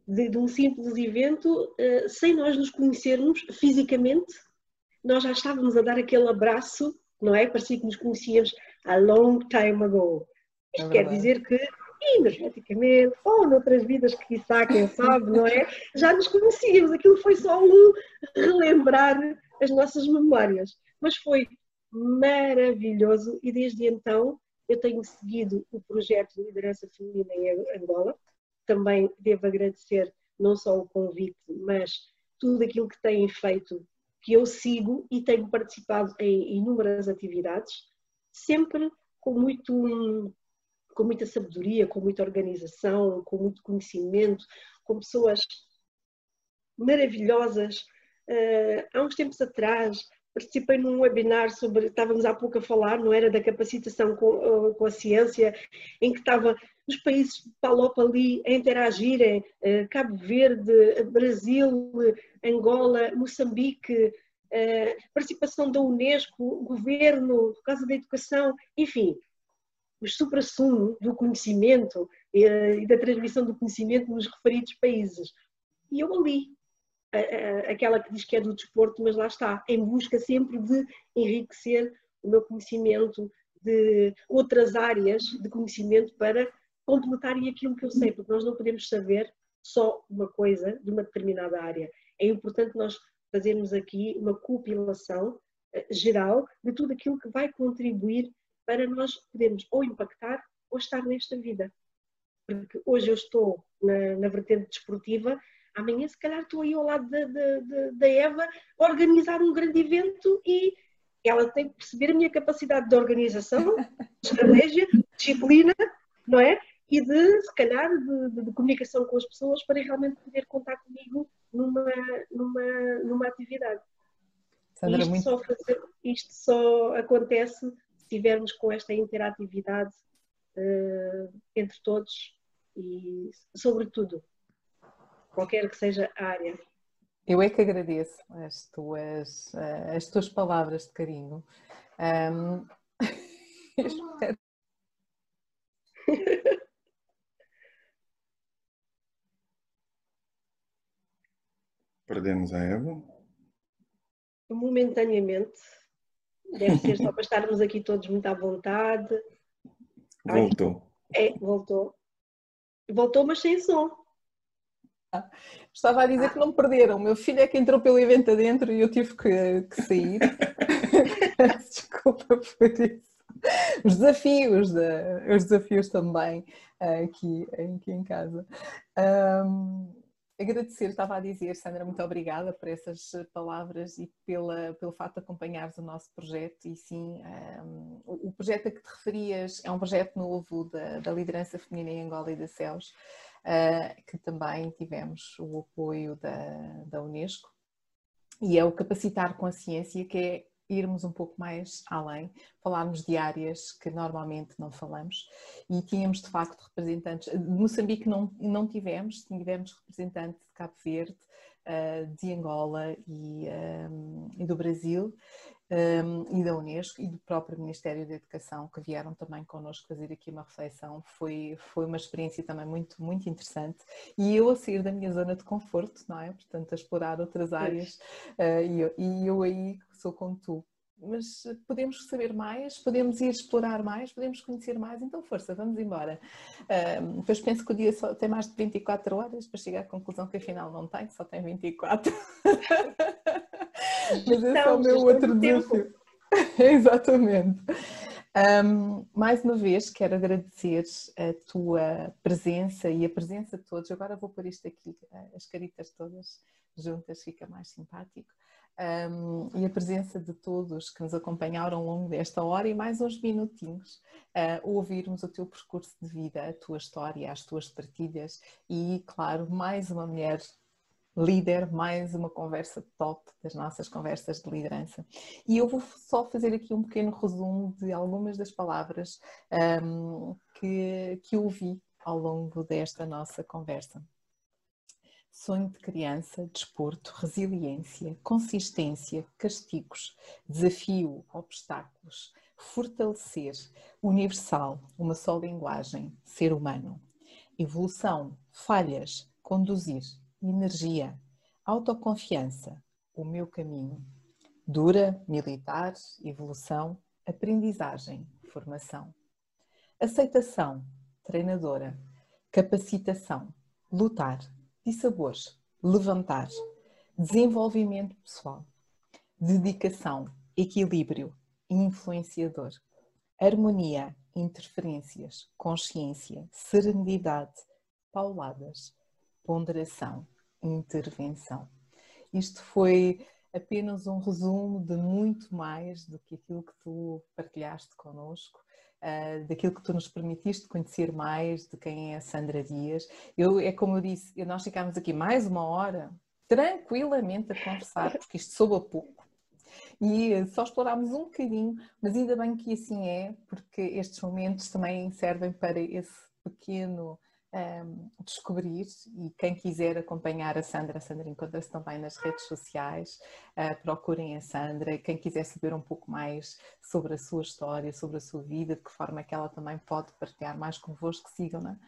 de, de, um simples evento, uh, sem nós nos conhecermos fisicamente, nós já estávamos a dar aquele abraço, não é? Parecia que nos conhecíamos a long time ago. Isto é quer dizer que energeticamente, ou noutras vidas que quizá, quem sabe, não é? Já nos conhecíamos, aquilo foi só um relembrar as nossas memórias. Mas foi maravilhoso e desde então eu tenho seguido o projeto de liderança feminina em Angola. Também devo agradecer não só o convite, mas tudo aquilo que têm feito, que eu sigo e tenho participado em inúmeras atividades, sempre com muito com muita sabedoria, com muita organização, com muito conhecimento, com pessoas maravilhosas. Uh, há uns tempos atrás participei num webinar sobre, estávamos há pouco a falar, não era da capacitação com, uh, com a ciência, em que estava os países Palopa ali a interagirem, uh, Cabo Verde, Brasil, Angola, Moçambique, participação da Unesco, governo, por causa da educação, enfim, o supra-sumo do conhecimento eh, e da transmissão do conhecimento nos referidos países. E eu ali, aquela que diz que é do desporto, mas lá está, em busca sempre de enriquecer o meu conhecimento de outras áreas de conhecimento para completarem aquilo que eu sei, porque nós não podemos saber só uma coisa de uma determinada área. É importante nós fazermos aqui uma compilação eh, geral de tudo aquilo que vai contribuir para nós podermos ou impactar ou estar nesta vida. Porque hoje eu estou na, na vertente desportiva, amanhã se calhar estou aí ao lado da, da, da Eva a organizar um grande evento e ela tem que perceber a minha capacidade de organização, [LAUGHS] estratégia, disciplina, não é? E de, se calhar, de, de, de, comunicação com as pessoas para realmente poder contar comigo numa, numa, numa atividade. Sandra, isto, muito... só fazer, isto só acontece estivermos com esta interatividade uh, entre todos e, sobretudo, qualquer que seja a área. Eu é que agradeço as tuas, uh, as tuas palavras de carinho. Um... [LAUGHS] Perdemos a Eva? Momentaneamente, Deve ser só para estarmos aqui todos muito à vontade. Voltou. Ai, é, voltou. Voltou, mas sem som. Estava a dizer que não perderam. O meu filho é que entrou pelo evento adentro e eu tive que, que sair. [LAUGHS] Desculpa por isso. Os desafios, os desafios também aqui, aqui em casa. Um, agradecer, estava a dizer, Sandra, muito obrigada por essas palavras e pela, pelo facto de acompanhares o nosso projeto. E sim, um, o projeto a que te referias é um projeto novo da, da liderança feminina em Angola e da CELS, uh, que também tivemos o apoio da, da Unesco. E é o Capacitar com a Ciência, que é irmos um pouco mais além, falarmos de áreas que normalmente não falamos e tínhamos de facto representantes, de Moçambique não, não tivemos, tivemos representante de Cabo Verde, eh, de Angola e, um, e do Brasil um, e da Unesco e do próprio Ministério da Educação que vieram também connosco fazer aqui uma reflexão. Foi, foi uma experiência também muito, muito interessante e eu a sair da minha zona de conforto, não é? Portanto, a explorar outras áreas uh, e, eu, e eu aí sou como tu, mas podemos saber mais, podemos ir explorar mais, podemos conhecer mais, então força, vamos embora. Um, depois penso que o dia só tem mais de 24 horas para chegar à conclusão que afinal não tem, só tem 24. [LAUGHS] mas esse é o meu outro desafio. [LAUGHS] Exatamente. Um, mais uma vez quero agradecer a tua presença e a presença de todos. Agora vou pôr isto aqui, as caritas todas juntas, fica mais simpático um, e a presença de todos que nos acompanharam ao longo desta hora e mais uns minutinhos uh, ouvirmos o teu percurso de vida, a tua história, as tuas partilhas e, claro, mais uma mulher líder, mais uma conversa top das nossas conversas de liderança. E eu vou só fazer aqui um pequeno resumo de algumas das palavras um, que, que ouvi ao longo desta nossa conversa. Sonho de criança, desporto, resiliência, consistência, castigos, desafio, obstáculos, fortalecer, universal, uma só linguagem, ser humano, evolução, falhas, conduzir, energia, autoconfiança, o meu caminho, dura, militar, evolução, aprendizagem, formação, aceitação, treinadora, capacitação, lutar, e sabores, levantar, desenvolvimento pessoal, dedicação, equilíbrio, influenciador, harmonia, interferências, consciência, serenidade, pauladas, ponderação, intervenção. Isto foi apenas um resumo de muito mais do que aquilo que tu partilhaste connosco uh, daquilo que tu nos permitiste conhecer mais de quem é a Sandra Dias. Eu, é como eu disse, nós ficámos aqui mais uma hora tranquilamente a conversar, porque isto soube a pouco. E só explorámos um bocadinho, mas ainda bem que assim é, porque estes momentos também servem para esse pequeno um, descobrir e quem quiser acompanhar a Sandra, a Sandra encontra-se também nas redes sociais, uh, procurem a Sandra, quem quiser saber um pouco mais sobre a sua história, sobre a sua vida, de que forma é que ela também pode partilhar mais convosco, sigam-na.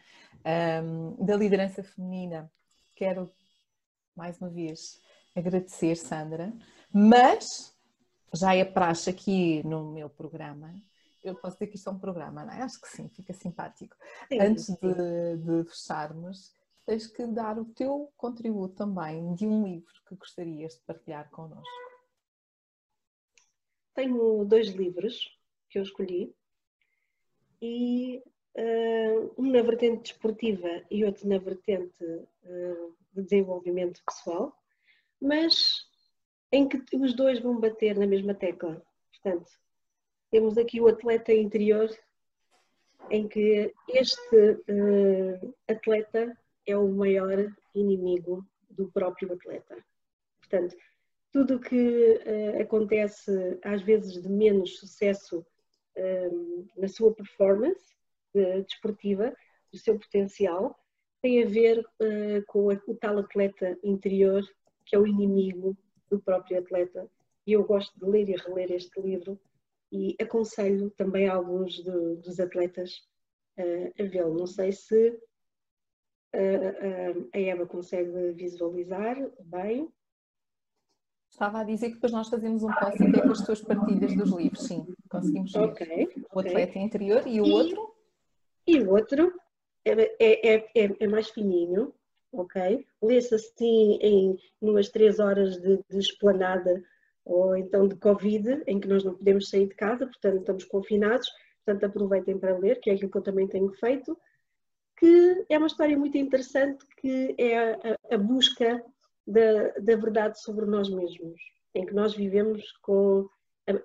Um, da liderança feminina, quero mais uma vez agradecer, Sandra, mas já é praxe aqui no meu programa eu posso dizer que isto é um programa, não é? Acho que sim, fica simpático. Sim, Antes sim. De, de fecharmos, tens que dar o teu contributo também de um livro que gostarias de partilhar connosco. Tenho dois livros que eu escolhi e uh, um na vertente desportiva e outro na vertente uh, de desenvolvimento pessoal, mas em que os dois vão bater na mesma tecla. Portanto, temos aqui o atleta interior, em que este uh, atleta é o maior inimigo do próprio atleta. Portanto, tudo o que uh, acontece às vezes de menos sucesso uh, na sua performance desportiva, do seu potencial, tem a ver com o tal atleta interior que é o inimigo do próprio atleta. E eu gosto de ler e reler este livro e aconselho também alguns de, dos atletas uh, a vê-lo. Não sei se uh, uh, a Eva consegue visualizar bem. Estava a dizer que depois nós fazemos um post até com as tuas partilhas dos livros, sim, conseguimos ver. Okay, o atleta okay. interior e o e, outro? E o outro é, é, é, é mais fininho, ok? Lê-se assim em umas três horas de, de esplanada ou então de Covid, em que nós não podemos sair de casa, portanto estamos confinados, portanto aproveitem para ler, que é aquilo que eu também tenho feito, que é uma história muito interessante, que é a, a busca da, da verdade sobre nós mesmos, em que nós vivemos com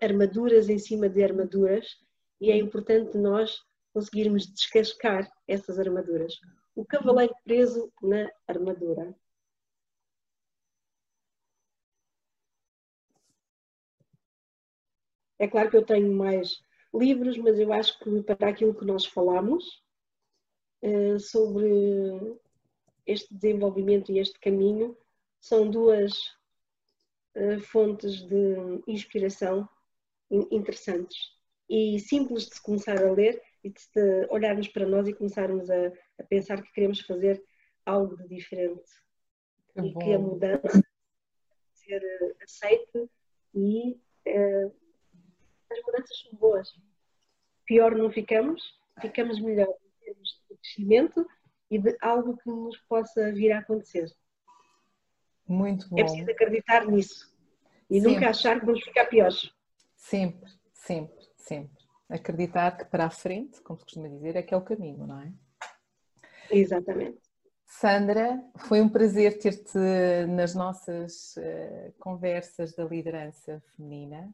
armaduras em cima de armaduras e é importante nós conseguirmos descascar essas armaduras. O cavaleiro preso na armadura. É claro que eu tenho mais livros, mas eu acho que para aquilo que nós falamos uh, sobre este desenvolvimento e este caminho, são duas uh, fontes de inspiração interessantes e simples de se começar a ler e de olharmos para nós e começarmos a, a pensar que queremos fazer algo de diferente que e bom. que a mudança ser eh, aceite e uh, as mudanças são boas. Pior não ficamos, ficamos melhor em termos de crescimento e de algo que nos possa vir a acontecer. Muito bom. É preciso acreditar nisso e sempre. nunca achar que vamos ficar piores. Sempre, sempre, sempre. Acreditar que para a frente, como se costuma dizer, é que é o caminho, não é? Exatamente. Sandra, foi um prazer ter-te nas nossas uh, conversas da liderança feminina.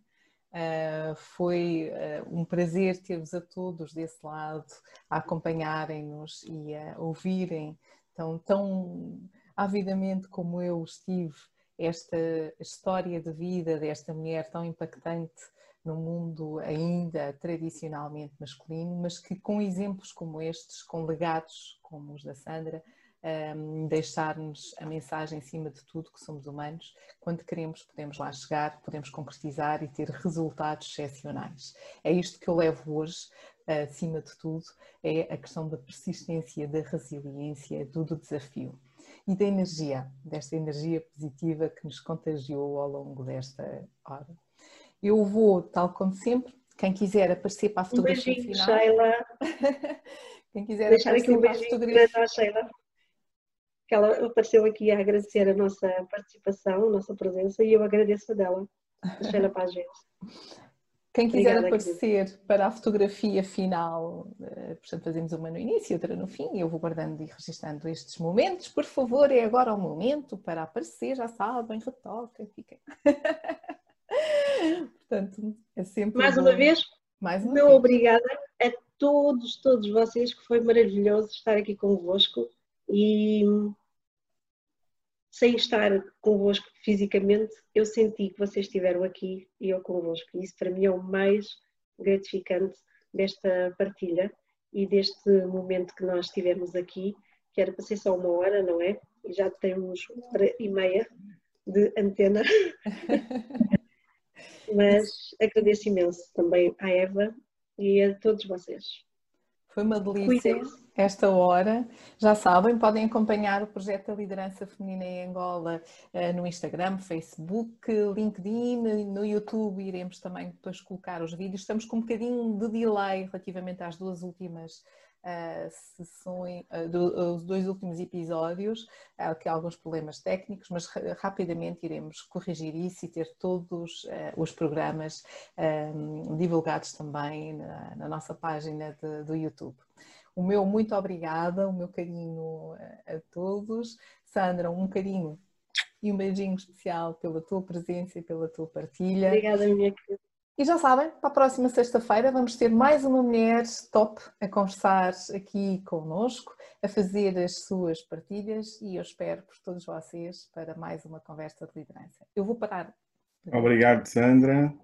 Uh, foi uh, um prazer ter-vos a todos desse lado a acompanharem-nos e a ouvirem tão, tão avidamente como eu estive esta história de vida desta mulher tão impactante no mundo ainda tradicionalmente masculino, mas que com exemplos como estes, com legados como os da Sandra, um, deixar-nos a mensagem acima de tudo que somos humanos. Quando queremos, podemos lá chegar, podemos concretizar e ter resultados excepcionais. É isto que eu levo hoje, acima de tudo, é a questão da persistência, da resiliência, do desafio e da energia, desta energia positiva que nos contagiou ao longo desta hora. Eu vou, tal como sempre, quem quiser aparecer para a fotografia um beijinho, final. Sheila. [LAUGHS] quem quiser Deixar aparecer aqui um para a fotografia. Sheila que ela apareceu aqui a agradecer a nossa participação, a nossa presença e eu agradeço a dela, a Sheila Paz Quem quiser Obrigada, aparecer querida. para a fotografia final, eh, portanto fazemos uma no início e outra no fim, eu vou guardando e registando estes momentos. Por favor, é agora o momento para aparecer, já sabem, retoquem, fiquem. [LAUGHS] portanto, é sempre. Mais bom. uma vez, Mais uma meu vez. obrigada a todos, todos vocês, que foi maravilhoso estar aqui convosco e sem estar convosco fisicamente, eu senti que vocês estiveram aqui e eu convosco. E isso para mim é o mais gratificante desta partilha e deste momento que nós tivemos aqui, que era para ser só uma hora, não é? E já temos uma hora e meia de antena. [LAUGHS] Mas agradeço imenso também à Eva e a todos vocês. Foi uma delícia esta hora. Já sabem, podem acompanhar o projeto da liderança feminina em Angola uh, no Instagram, Facebook, LinkedIn, no YouTube iremos também depois colocar os vídeos. Estamos com um bocadinho de delay relativamente às duas últimas uh, sessões, do, os dois últimos episódios, há aqui alguns problemas técnicos, mas rapidamente iremos corrigir isso e ter todos os programas divulgados também na, nossa página do YouTube. O meu muito obrigada, o meu carinho a, a todos. Sandra, um carinho e um beijinho especial pela tua presença e pela tua partilha. Obrigada, minha querida. E já sabem, para a próxima sexta-feira vamos ter mais uma mulher top a conversar aqui connosco, a fazer as suas partilhas e eu espero por todos vocês para mais uma conversa de liderança. Eu vou parar. Obrigado, Sandra.